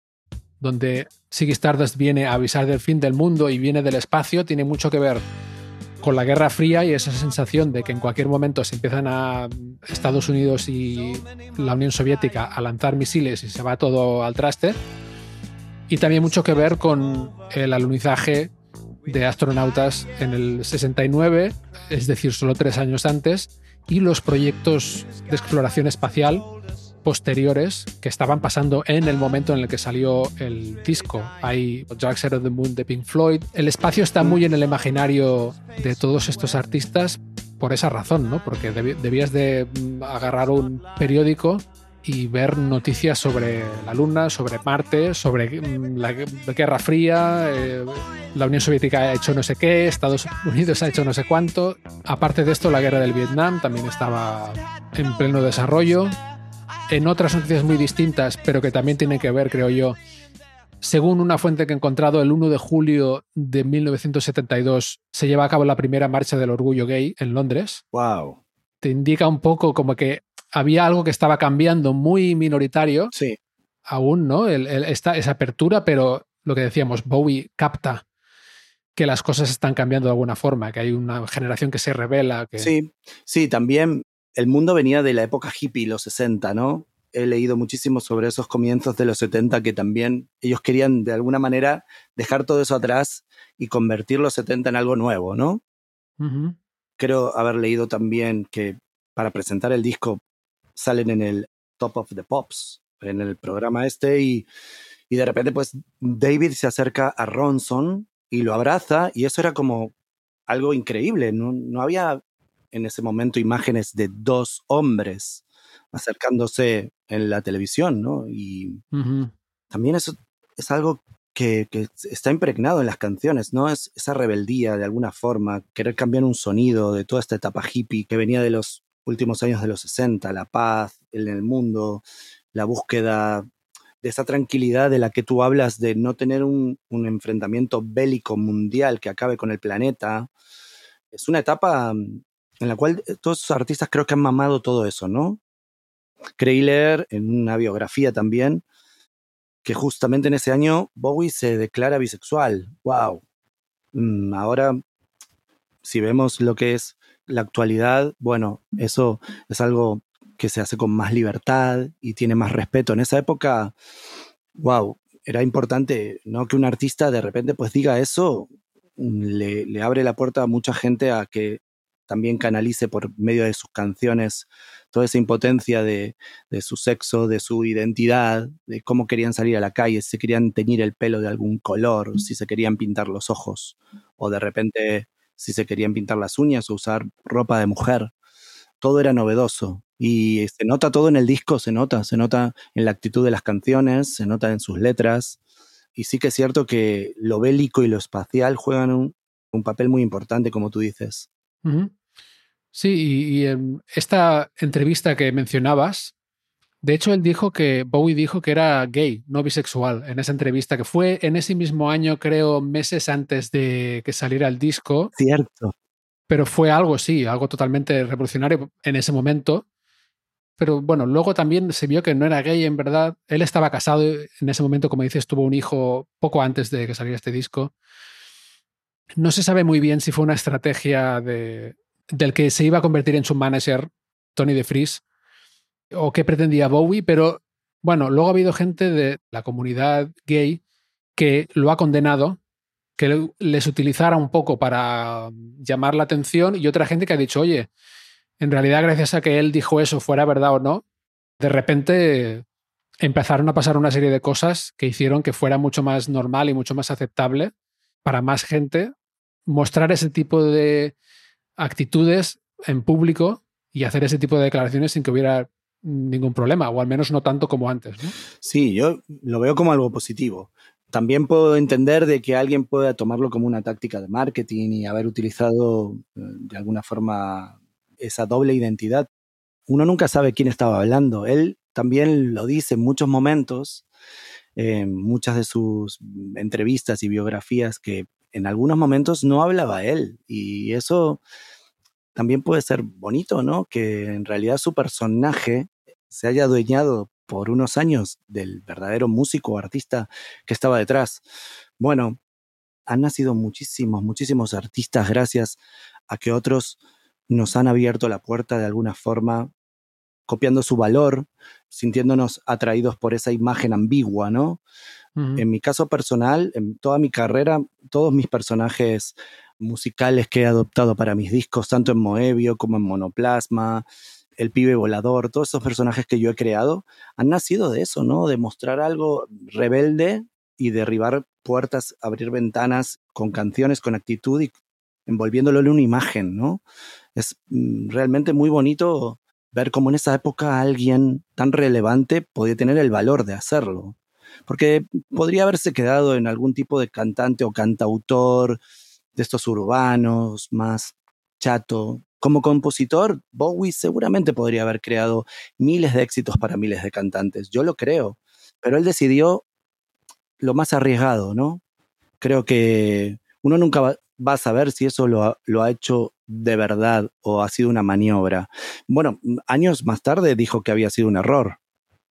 Speaker 1: donde Siggy Stardust viene a avisar del fin del mundo y viene del espacio, tiene mucho que ver con la Guerra Fría y esa sensación de que en cualquier momento se empiezan a Estados Unidos y la Unión Soviética a lanzar misiles y se va todo al traste. Y también mucho que ver con el alunizaje de astronautas en el 69, es decir, solo tres años antes, y los proyectos de exploración espacial posteriores que estaban pasando en el momento en el que salió el disco. Hay Dark Side of the Moon de Pink Floyd. El espacio está muy en el imaginario de todos estos artistas por esa razón, ¿no? Porque debías de mm, agarrar un periódico y ver noticias sobre la Luna, sobre Marte, sobre mm, la Guerra Fría, eh, la Unión Soviética ha hecho no sé qué, Estados Unidos ha hecho no sé cuánto. Aparte de esto, la guerra del Vietnam también estaba en pleno desarrollo en otras noticias muy distintas, pero que también tienen que ver, creo yo, según una fuente que he encontrado, el 1 de julio de 1972 se lleva a cabo la primera marcha del orgullo gay en Londres.
Speaker 2: Wow.
Speaker 1: Te indica un poco como que había algo que estaba cambiando muy minoritario.
Speaker 2: Sí.
Speaker 1: Aún, ¿no? esta, esa apertura, pero lo que decíamos, Bowie capta que las cosas están cambiando de alguna forma, que hay una generación que se revela. Que...
Speaker 2: Sí, sí, también el mundo venía de la época hippie, los 60, ¿no? He leído muchísimo sobre esos comienzos de los 70 que también ellos querían de alguna manera dejar todo eso atrás y convertir los 70 en algo nuevo, ¿no? Creo haber leído también que para presentar el disco salen en el Top of the Pops, en el programa este, y, y de repente pues David se acerca a Ronson y lo abraza y eso era como algo increíble, no, no había en ese momento imágenes de dos hombres acercándose en la televisión, ¿no? Y también eso es algo que, está impregnado en las canciones, ¿no? Es esa rebeldía de alguna forma, querer cambiar un sonido de toda esta etapa hippie que venía de los últimos años de los 60, la paz en el mundo, la búsqueda de esa tranquilidad de la que tú hablas, de no tener un, un enfrentamiento bélico mundial que acabe con el planeta. Es una etapa en la cual eh, todos esos artistas creo que han mamado todo eso, ¿no? Creí leer en una biografía también que justamente en ese año Bowie se declara bisexual. ¡Wow! Mm, ahora, si vemos lo que es la actualidad, bueno, eso es algo que se hace con más libertad y tiene más respeto. En esa época, wow, era importante, ¿no? Que un artista de repente pues diga eso, le, le abre la puerta a mucha gente a que también canalice por medio de sus canciones toda esa impotencia de, su sexo, de su identidad, de cómo querían salir a la calle, si querían teñir el pelo de algún color, si se querían pintar los ojos, o de repente si se querían pintar las uñas o usar ropa de mujer. Todo era novedoso. Y se nota todo en el disco, se nota, se nota en la actitud de las canciones, se nota en sus letras. Y sí que es cierto que lo bélico y lo espacial juegan un, papel muy importante, como tú dices.
Speaker 1: Sí, y, en esta entrevista que mencionabas, de hecho él dijo que Bowie dijo que era gay, no bisexual, en esa entrevista que fue en ese mismo año, creo, meses antes de que saliera el disco.
Speaker 2: Cierto.
Speaker 1: Pero fue algo, sí, algo totalmente revolucionario en ese momento. Pero bueno, luego también se vio que no era gay en verdad. Él estaba casado en ese momento, como dices, tuvo un hijo poco antes de que saliera este disco. No se sabe muy bien si fue una estrategia de, del que se iba a convertir en su manager, Tony DeFries, o qué pretendía Bowie, pero bueno, luego ha habido gente de la comunidad gay que lo ha condenado, que les utilizara un poco para llamar la atención y otra gente que ha dicho, oye, en realidad gracias a que él dijo eso, fuera verdad o no, de repente empezaron a pasar una serie de cosas que hicieron que fuera mucho más normal y mucho más aceptable para más gente mostrar ese tipo de actitudes en público y hacer ese tipo de declaraciones sin que hubiera ningún problema, o al menos no tanto como antes.
Speaker 2: Sí, yo lo veo como algo positivo. También puedo entender de que alguien pueda tomarlo como una táctica de marketing y haber utilizado eh, de alguna forma esa doble identidad. Uno nunca sabe quién estaba hablando. Él también lo dice en muchos momentos, en muchas de sus entrevistas y biografías, que en algunos momentos no hablaba él. Y eso también puede ser bonito, ¿no? Que en realidad su personaje se haya adueñado por unos años del verdadero músico o artista que estaba detrás. Bueno, han nacido muchísimos, muchísimos artistas gracias a que otros nos han abierto la puerta de alguna forma, copiando su valor, sintiéndonos atraídos por esa imagen ambigua, ¿no? En mi caso personal, en toda mi carrera, todos mis personajes musicales que he adoptado para mis discos, tanto en Moebio como en Monoplasma, El pibe volador, todos esos personajes que yo he creado, han nacido de eso, ¿no? De mostrar algo rebelde y derribar puertas, abrir ventanas con canciones, con actitud y envolviéndolo en una imagen, ¿no? Es mm, realmente muy bonito ver cómo en esa época alguien tan relevante podía tener el valor de hacerlo. Porque podría haberse quedado en algún tipo de cantante o cantautor de estos urbanos, más chato. Como compositor, Bowie seguramente podría haber creado miles de éxitos para miles de cantantes, yo lo creo, pero él decidió lo más arriesgado, ¿no? Creo que uno nunca va, a saber si eso lo ha, lo ha hecho de verdad o ha sido una maniobra. Bueno, años más tarde dijo que había sido un error,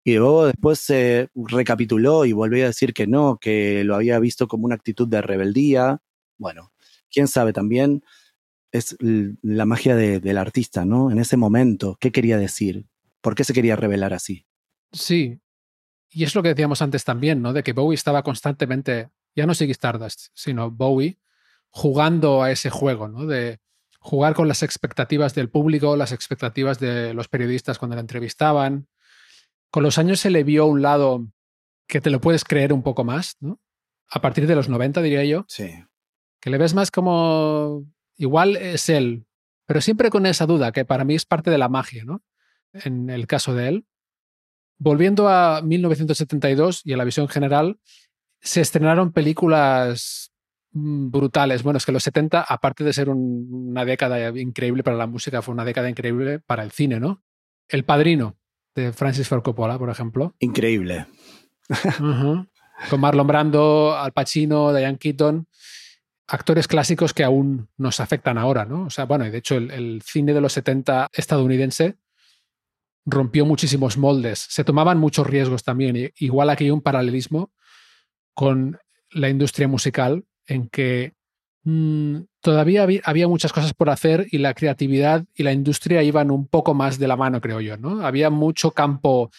Speaker 2: y luego después se recapituló y volvió a decir que no, que lo había visto como una actitud de rebeldía. Bueno, quién sabe también, es la magia del artista, ¿no? En ese momento, ¿qué quería decir? ¿Por qué se quería revelar así?
Speaker 1: Sí, y es lo que decíamos antes también, ¿no? De que Bowie estaba constantemente, ya no Ziggy Stardust, sino Bowie, jugando a ese juego, ¿no? De jugar con las expectativas del público, las expectativas de los periodistas cuando la entrevistaban. Con los años se le vio un lado que te lo puedes creer un poco más, ¿no? A partir de los 90, diría yo.
Speaker 2: Sí
Speaker 1: que le ves más como igual es él, pero siempre con esa duda, que para mí es parte de la magia, ¿no? En el caso de él. Volviendo a 1972 y a la visión general, se estrenaron películas mm, brutales. Bueno, es que los 70, aparte de ser una década increíble para la música, fue una década increíble para el cine, ¿no? El Padrino, de Francis Ford Coppola, por ejemplo.
Speaker 2: Increíble.
Speaker 1: Con Marlon Brando, Al Pacino, Diane Keaton actores clásicos que aún nos afectan ahora, ¿no? O sea, bueno, de hecho el, cine de los 70 estadounidense rompió muchísimos moldes, se tomaban muchos riesgos también, igual aquí hay un paralelismo con la industria musical en que mm, todavía había, muchas cosas por hacer y la creatividad y la industria iban un poco más de la mano, creo yo, ¿no? Había mucho campo.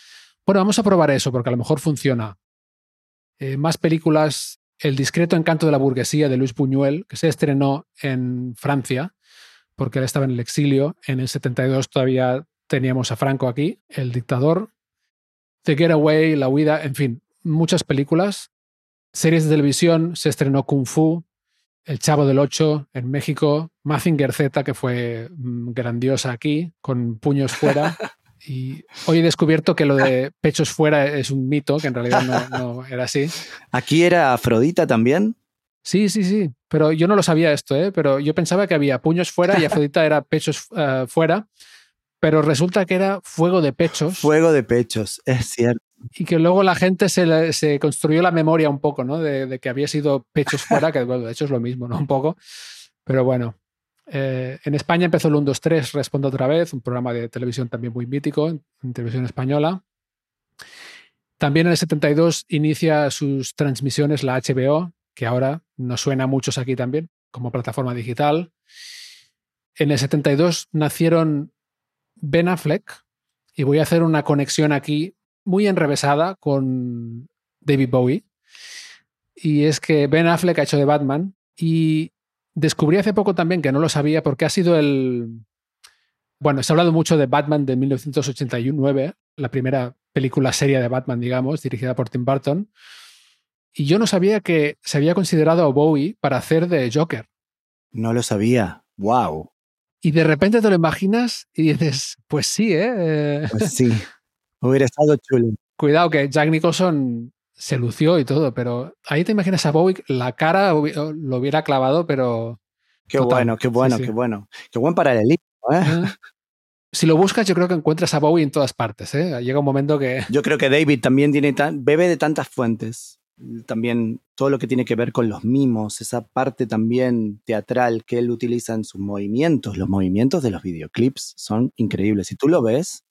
Speaker 1: Bueno, vamos a probar eso porque a lo mejor funciona. Eh, más películas el discreto encanto de la burguesía de Luis Buñuel, que se estrenó en Francia, porque él estaba en el exilio. En el 72 todavía teníamos a Franco aquí, el dictador. The Getaway, La Huida, en fin, muchas películas. Series de televisión, se estrenó Kung Fu. El Chavo del Ocho en México, Mazinger Z, que fue mm, grandiosa aquí, con puños fuera. (laughs) Y hoy he descubierto que lo de pechos fuera es un mito, que en realidad no, no era así.
Speaker 2: ¿Aquí era Afrodita también?
Speaker 1: Sí, sí, sí. Pero yo no lo sabía esto, ¿eh? Pero yo pensaba que había puños fuera y Afrodita era pechos eh, fuera. Pero resulta que era fuego de pechos.
Speaker 2: Fuego de pechos, es cierto.
Speaker 1: Y que luego la gente se, se construyó la memoria un poco, ¿no? De, que había sido pechos fuera, que de hecho es lo mismo, ¿no? Un poco. Pero bueno. Eh, en España empezó el 1, 2, 3, Respondo otra vez, un programa de televisión también muy mítico, en, en televisión española. También en el 72 inicia sus transmisiones la HBO, que ahora nos suena a muchos aquí también, como plataforma digital. En el 72 nacieron Ben Affleck, y voy a hacer una conexión aquí muy enrevesada con David Bowie. Y es que Ben Affleck ha hecho de Batman y descubrí hace poco también que no lo sabía porque ha sido el... Bueno, se ha hablado mucho de Batman de 1989, la primera película seria de Batman, digamos, dirigida por Tim Burton. Y yo no sabía que se había considerado a Bowie para hacer de Joker.
Speaker 2: No lo sabía. ¡Wow!
Speaker 1: Y de repente te lo imaginas y dices, pues sí, ¿eh?
Speaker 2: Pues sí. (laughs) Hubiera estado chulo.
Speaker 1: Cuidado que Jack Nicholson se lució y todo, pero ahí te imaginas a Bowie, la cara lo hubiera clavado, pero
Speaker 2: Qué
Speaker 1: Total.
Speaker 2: bueno, qué bueno,
Speaker 1: Sí, sí.
Speaker 2: qué bueno. Qué buen paralelismo, eh,
Speaker 1: si lo buscas yo creo que encuentras a Bowie en todas partes. ¿eh? Llega un momento que...
Speaker 2: Yo creo que David también tiene tan, bebe de tantas fuentes. También todo lo que tiene que ver con los mimos, esa parte también teatral que él utiliza en sus movimientos. Los movimientos de los videoclips son increíbles. Si tú lo ves,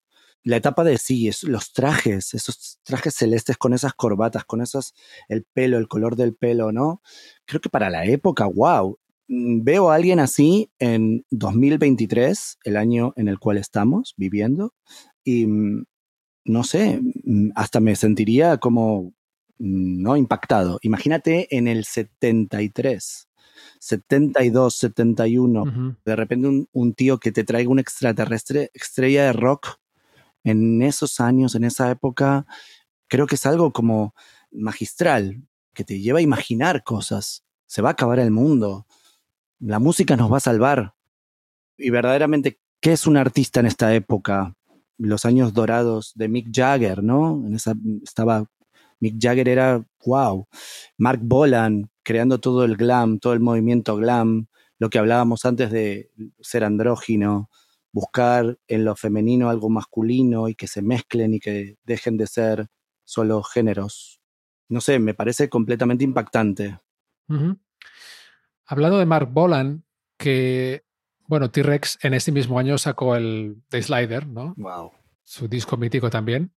Speaker 2: la etapa de sí, es- los trajes, esos trajes celestes con esas corbatas, con esos, el pelo, el color del pelo, ¿no? Creo que para la época, wow. Mm, Veo a alguien así en 2023, el año en el cual estamos viviendo, y mm, no sé, mm, hasta me sentiría como, ¿no? Impactado. Imagínate en el 73, 72, 71,
Speaker 1: Ujú.
Speaker 2: de repente un, un tío que te traiga un extraterrestre, estrella de rock, en esos años, en esa época, creo que es algo como magistral, que te lleva a imaginar cosas. Se va a acabar el mundo. La música nos va a salvar. Y verdaderamente, ¿qué es un artista en esta época? Los años dorados de Mick Jagger, ¿no? En esa estaba Mick Jagger era wow. Mark Bolan creando todo el glam, todo el movimiento glam, lo que hablábamos antes de ser andrógino, buscar en lo femenino algo masculino y que se mezclen y que dejen de ser solo géneros. No sé, me parece completamente impactante.
Speaker 1: Hablando de Mark Bolan, que, bueno, T-Rex en este mismo año sacó el The Slider, ¿no?
Speaker 2: Wow.
Speaker 1: Su disco mítico también.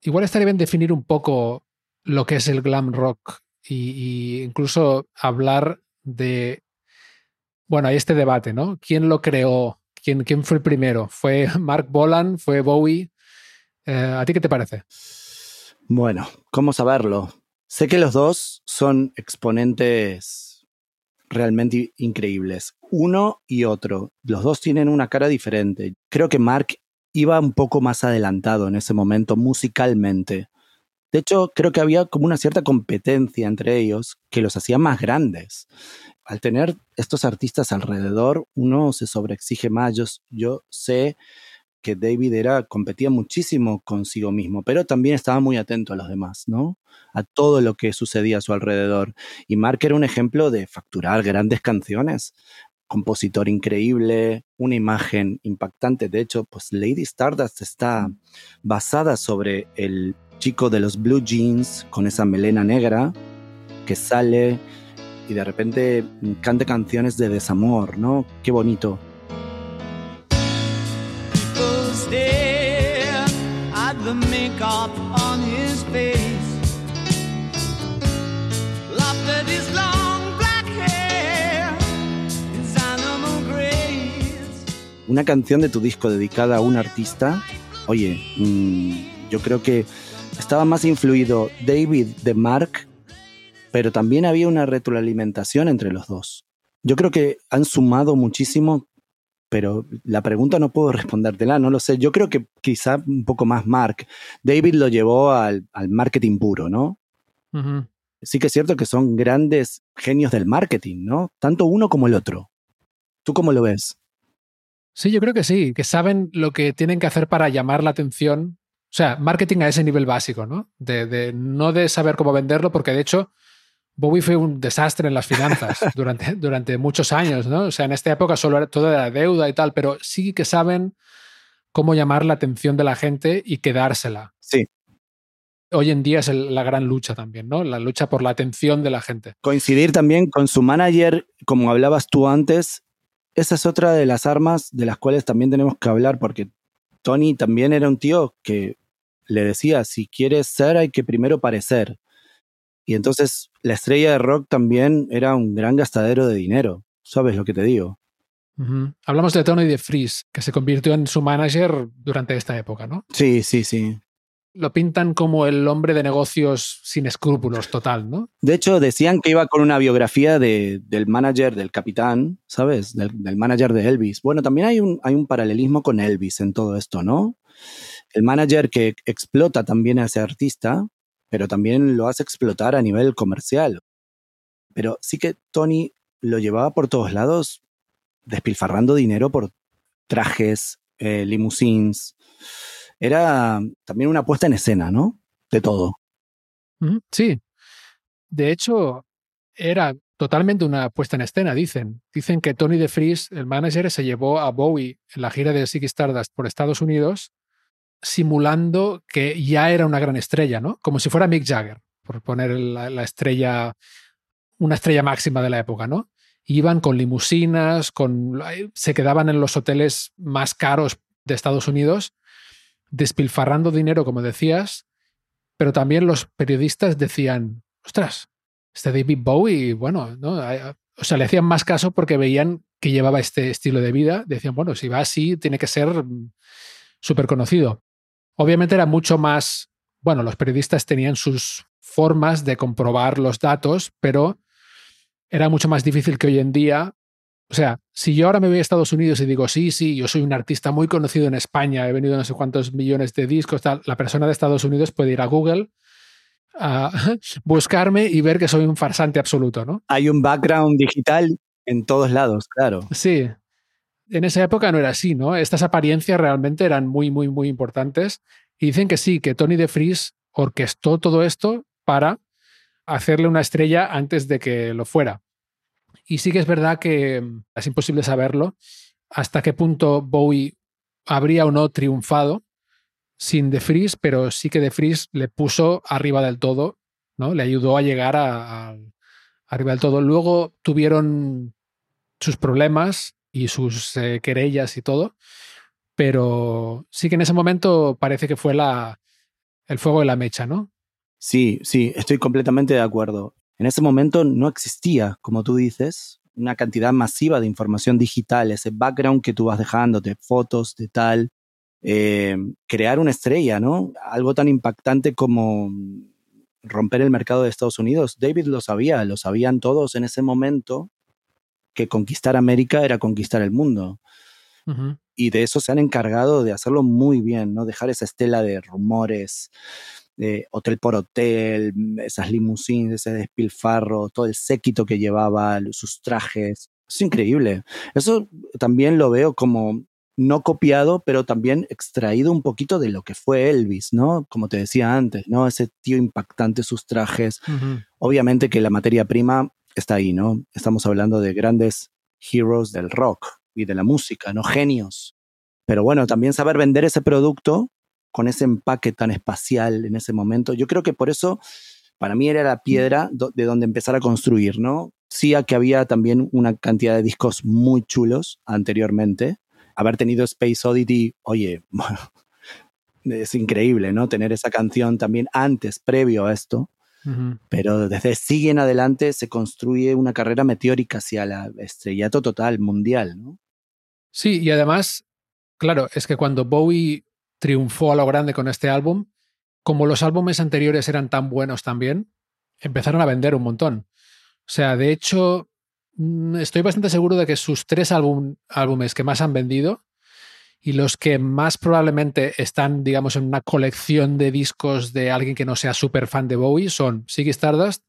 Speaker 1: Igual estaría bien definir un poco lo que es el glam rock y, y incluso hablar de, bueno, hay este debate, ¿no? ¿Quién lo creó? ¿Quién, fue el primero? ¿Fue (laughs) Mark Bolan? ¿Fue Bowie? Eh, ¿A ti qué te parece?
Speaker 2: Bueno, ¿cómo saberlo? Sé que los dos son exponentes realmente increíbles. Uno y otro. Los dos tienen una cara diferente. Creo que Mark iba un poco más adelantado en ese momento musicalmente. De hecho, creo que había como una cierta competencia entre ellos que los hacía más grandes. Al tener estos artistas alrededor, uno se sobreexige más. Yo, sé que David era, competía muchísimo consigo mismo, pero también estaba muy atento a los demás, ¿no? A todo lo que sucedía a su alrededor. Y Mark era un ejemplo de facturar grandes canciones. Compositor increíble, una imagen impactante. De hecho, pues Lady Stardust está basada sobre el chico de los blue jeans con esa melena negra que sale y de repente canta canciones de desamor, ¿no? Qué bonito. Una canción de tu disco dedicada a un artista, oye, mm, yo creo que estaba más influido David de Mark, pero también había una retroalimentación entre los dos. Yo creo que han sumado muchísimo, pero la pregunta no puedo (laughs) respondértela, no lo sé. Yo creo que quizá un poco más Mark. David lo llevó al, al marketing puro, ¿no? Sí que es cierto que son grandes genios del marketing, ¿no? Tanto uno como el otro. ¿Tú cómo lo ves?
Speaker 1: Sí, yo creo que sí, que saben lo que tienen que hacer para llamar la atención. O sea, marketing a ese nivel básico, ¿no? De, de- no de saber cómo venderlo, porque de hecho Bowie fue un desastre en las finanzas (laughs) durante, durante muchos años, ¿no? O sea, en esta época solo era todo era deuda y tal, pero sí que saben cómo llamar la atención de la gente y quedársela.
Speaker 2: Sí.
Speaker 1: Hoy en día es el- la gran lucha también, ¿no? La lucha por la atención de la gente.
Speaker 2: Coincidir también con su manager, como hablabas tú antes, esa es otra de las armas de las cuales también tenemos que hablar, porque Tony también era un tío que le decía, si quieres ser, hay que primero parecer. Y entonces la estrella de rock también era un gran gastadero de dinero. ¿Sabes lo que te digo?
Speaker 1: Hablamos de Tony de Fries, que se convirtió en su manager durante esta época, ¿no?
Speaker 2: Sí, sí, sí.
Speaker 1: Lo pintan como el hombre de negocios sin escrúpulos total, ¿no?
Speaker 2: De hecho, decían que iba con una biografía de- del manager del capitán, ¿sabes? Del, del manager de Elvis. Bueno, también hay un, hay un paralelismo con Elvis en todo esto, ¿no? El manager que explota también a ese artista, pero también lo hace explotar a nivel comercial. Pero sí que Tony lo llevaba por todos lados, despilfarrando dinero por trajes, eh. Era también una puesta en escena, ¿no? De todo.
Speaker 1: Sí. De hecho, era totalmente una puesta en escena, dicen. Dicen que Tony de Fries, el manager, se llevó a Bowie en la gira de Ziggy Stardust por Estados Unidos, simulando que ya era una gran estrella, ¿no? Como si fuera Mick Jagger, por poner la, la estrella, una estrella máxima de la época, ¿no? Iban con limusinas, con, se quedaban en los hoteles más caros de Estados Unidos, despilfarrando dinero, como decías, pero también los periodistas decían, ostras, este David Bowie, bueno, ¿no? A- o sea, le hacían más caso porque veían que llevaba este estilo de vida. Decían, bueno, si va así, tiene que ser mm, súper conocido. Obviamente era mucho más, bueno, los periodistas tenían sus formas de comprobar los datos, pero era mucho más difícil que hoy en día. O sea, si yo ahora me voy a Estados Unidos y digo, sí, sí, yo soy un artista muy conocido en España, he venido no sé cuántos millones de discos, tal, la persona de Estados Unidos puede ir a Google a (laughs) buscarme y ver que soy un farsante absoluto, ¿no?
Speaker 2: Hay un background digital en todos lados, claro.
Speaker 1: Sí. En esa época no era así, ¿no? Estas apariencias realmente eran muy, muy, muy importantes. Y dicen que sí, que Tony de orquestó todo esto para hacerle una estrella antes de que lo fuera. Y sí que es verdad que mm, es imposible saberlo hasta qué punto Bowie habría o no triunfado sin De pero sí que De le puso arriba del todo, ¿no? Le ayudó a llegar a- arriba del todo. Luego tuvieron sus problemas y sus eh, querellas y todo, pero sí que en ese momento parece que fue la, el fuego de la mecha, ¿no?
Speaker 2: Sí, sí, estoy completamente de acuerdo. En ese momento no existía, como tú dices, una cantidad masiva de información digital, ese background que tú vas dejando, de fotos, de tal. Eh, crear una estrella, ¿no? Algo tan impactante como romper el mercado de Estados Unidos. David lo sabía, lo sabían todos en ese momento, que conquistar América era conquistar el mundo. Y de eso se han encargado de hacerlo muy bien, ¿no? Dejar esa estela de rumores, hotel por hotel, esas limusines, ese despilfarro, todo el séquito que llevaba, sus trajes. Es increíble. Eso también lo veo como no copiado, pero también extraído un poquito de lo que fue Elvis, ¿no? Como te decía antes, ¿no? Ese tío impactante, sus trajes. Obviamente que la materia prima está ahí, ¿no? Estamos hablando de grandes heroes del rock y de la música, ¿no? Genios. Pero bueno, también saber vender ese producto con ese empaque tan espacial en ese momento. Yo creo que por eso para mí era la piedra de donde empezar a construir, ¿no? Sí, a que había también una cantidad de discos muy chulos anteriormente. Haber tenido Space Oddity, oye, (laughs) es increíble, ¿no? Tener esa canción también antes, previo a esto. Pero desde sigue en adelante se construye una carrera meteórica hacia la estrellato total, mundial, ¿no?
Speaker 1: Sí, y además, claro, es que cuando Bowie triunfó a lo grande con este álbum, como los álbumes anteriores eran tan buenos también, empezaron a vender un montón. O sea, de hecho, mm, estoy bastante seguro de que sus tres álbum- álbumes que más han vendido y los que más probablemente están, digamos, en una colección de discos de alguien que no sea súper fan de Bowie son Ziggy Stardust,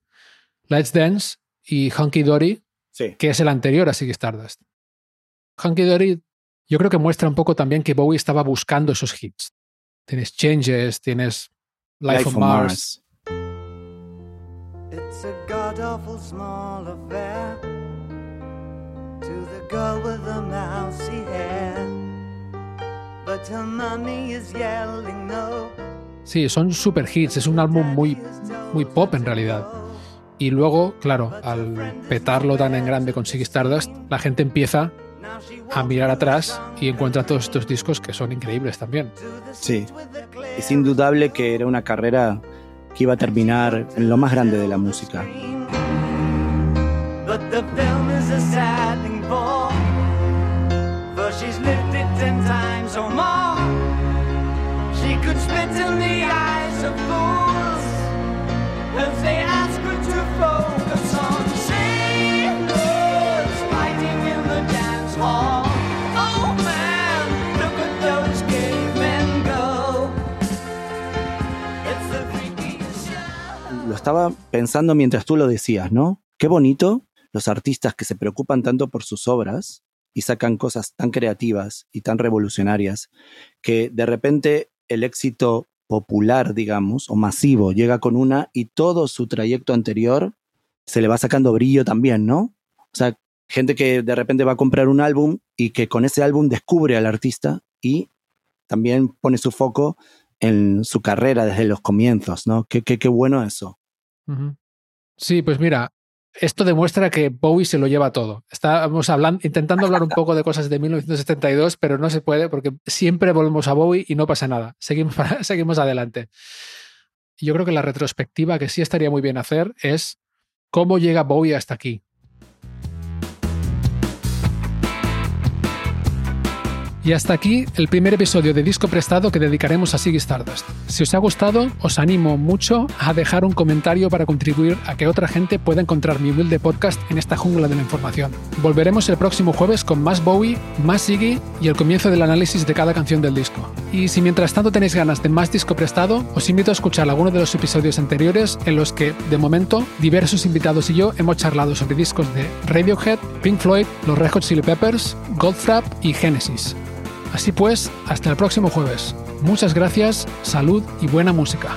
Speaker 1: Let's Dance y Hunky Dory,
Speaker 2: Sí.
Speaker 1: que es el anterior a Ziggy Stardust. Hunky Dory yo creo que muestra un poco también que Bowie estaba buscando esos hits. Tienes Changes, tienes Life, on Mars.
Speaker 3: It's a god awful small affair to the girl with the mousy hair.
Speaker 1: Sí, son super hits, es un álbum muy, muy pop en realidad. Y luego, claro, al petarlo tan en grande con Ziggy Stardust, la gente empieza a mirar atrás y encuentra todos estos discos que son increíbles también.
Speaker 2: Sí. Es indudable que era una carrera que iba a terminar en lo más grande de la música. Estaba pensando mientras tú lo decías, ¿no? Qué bonito los artistas que se preocupan tanto por sus obras y sacan cosas tan creativas y tan revolucionarias que de repente el éxito popular, digamos, o masivo llega con una y todo su trayecto anterior se le va sacando brillo también, ¿no? O sea, gente que de repente va a comprar un álbum y que con ese álbum descubre al artista y también pone su foco en su carrera desde los comienzos, ¿no? Qué, qué, bueno eso.
Speaker 1: Sí, pues mira, esto demuestra que Bowie se lo lleva todo. Estábamos hablando, intentando hablar un (laughs) poco de cosas de 1972, pero no se puede porque siempre volvemos a Bowie y no pasa nada. Seguimos, (laughs) seguimos adelante. Yo creo que la retrospectiva que sí estaría muy bien hacer es cómo llega Bowie hasta aquí. Y hasta aquí el primer episodio de Disco Prestado que dedicaremos a Ziggy Stardust. Si os ha gustado, os animo mucho a dejar un comentario para contribuir a que otra gente pueda encontrar mi humilde podcast en esta jungla de la información. Volveremos el próximo jueves con más Bowie, más Ziggy y el comienzo del análisis de cada canción del disco. Y si mientras tanto tenéis ganas de más Disco Prestado, os invito a escuchar alguno de los episodios anteriores en los que, de momento, diversos invitados y yo hemos charlado sobre discos de Radiohead, Pink Floyd, los Red Hot Chili Peppers, Goldfrapp y Genesis. Así pues, hasta el próximo jueves. Muchas gracias, salud y buena música.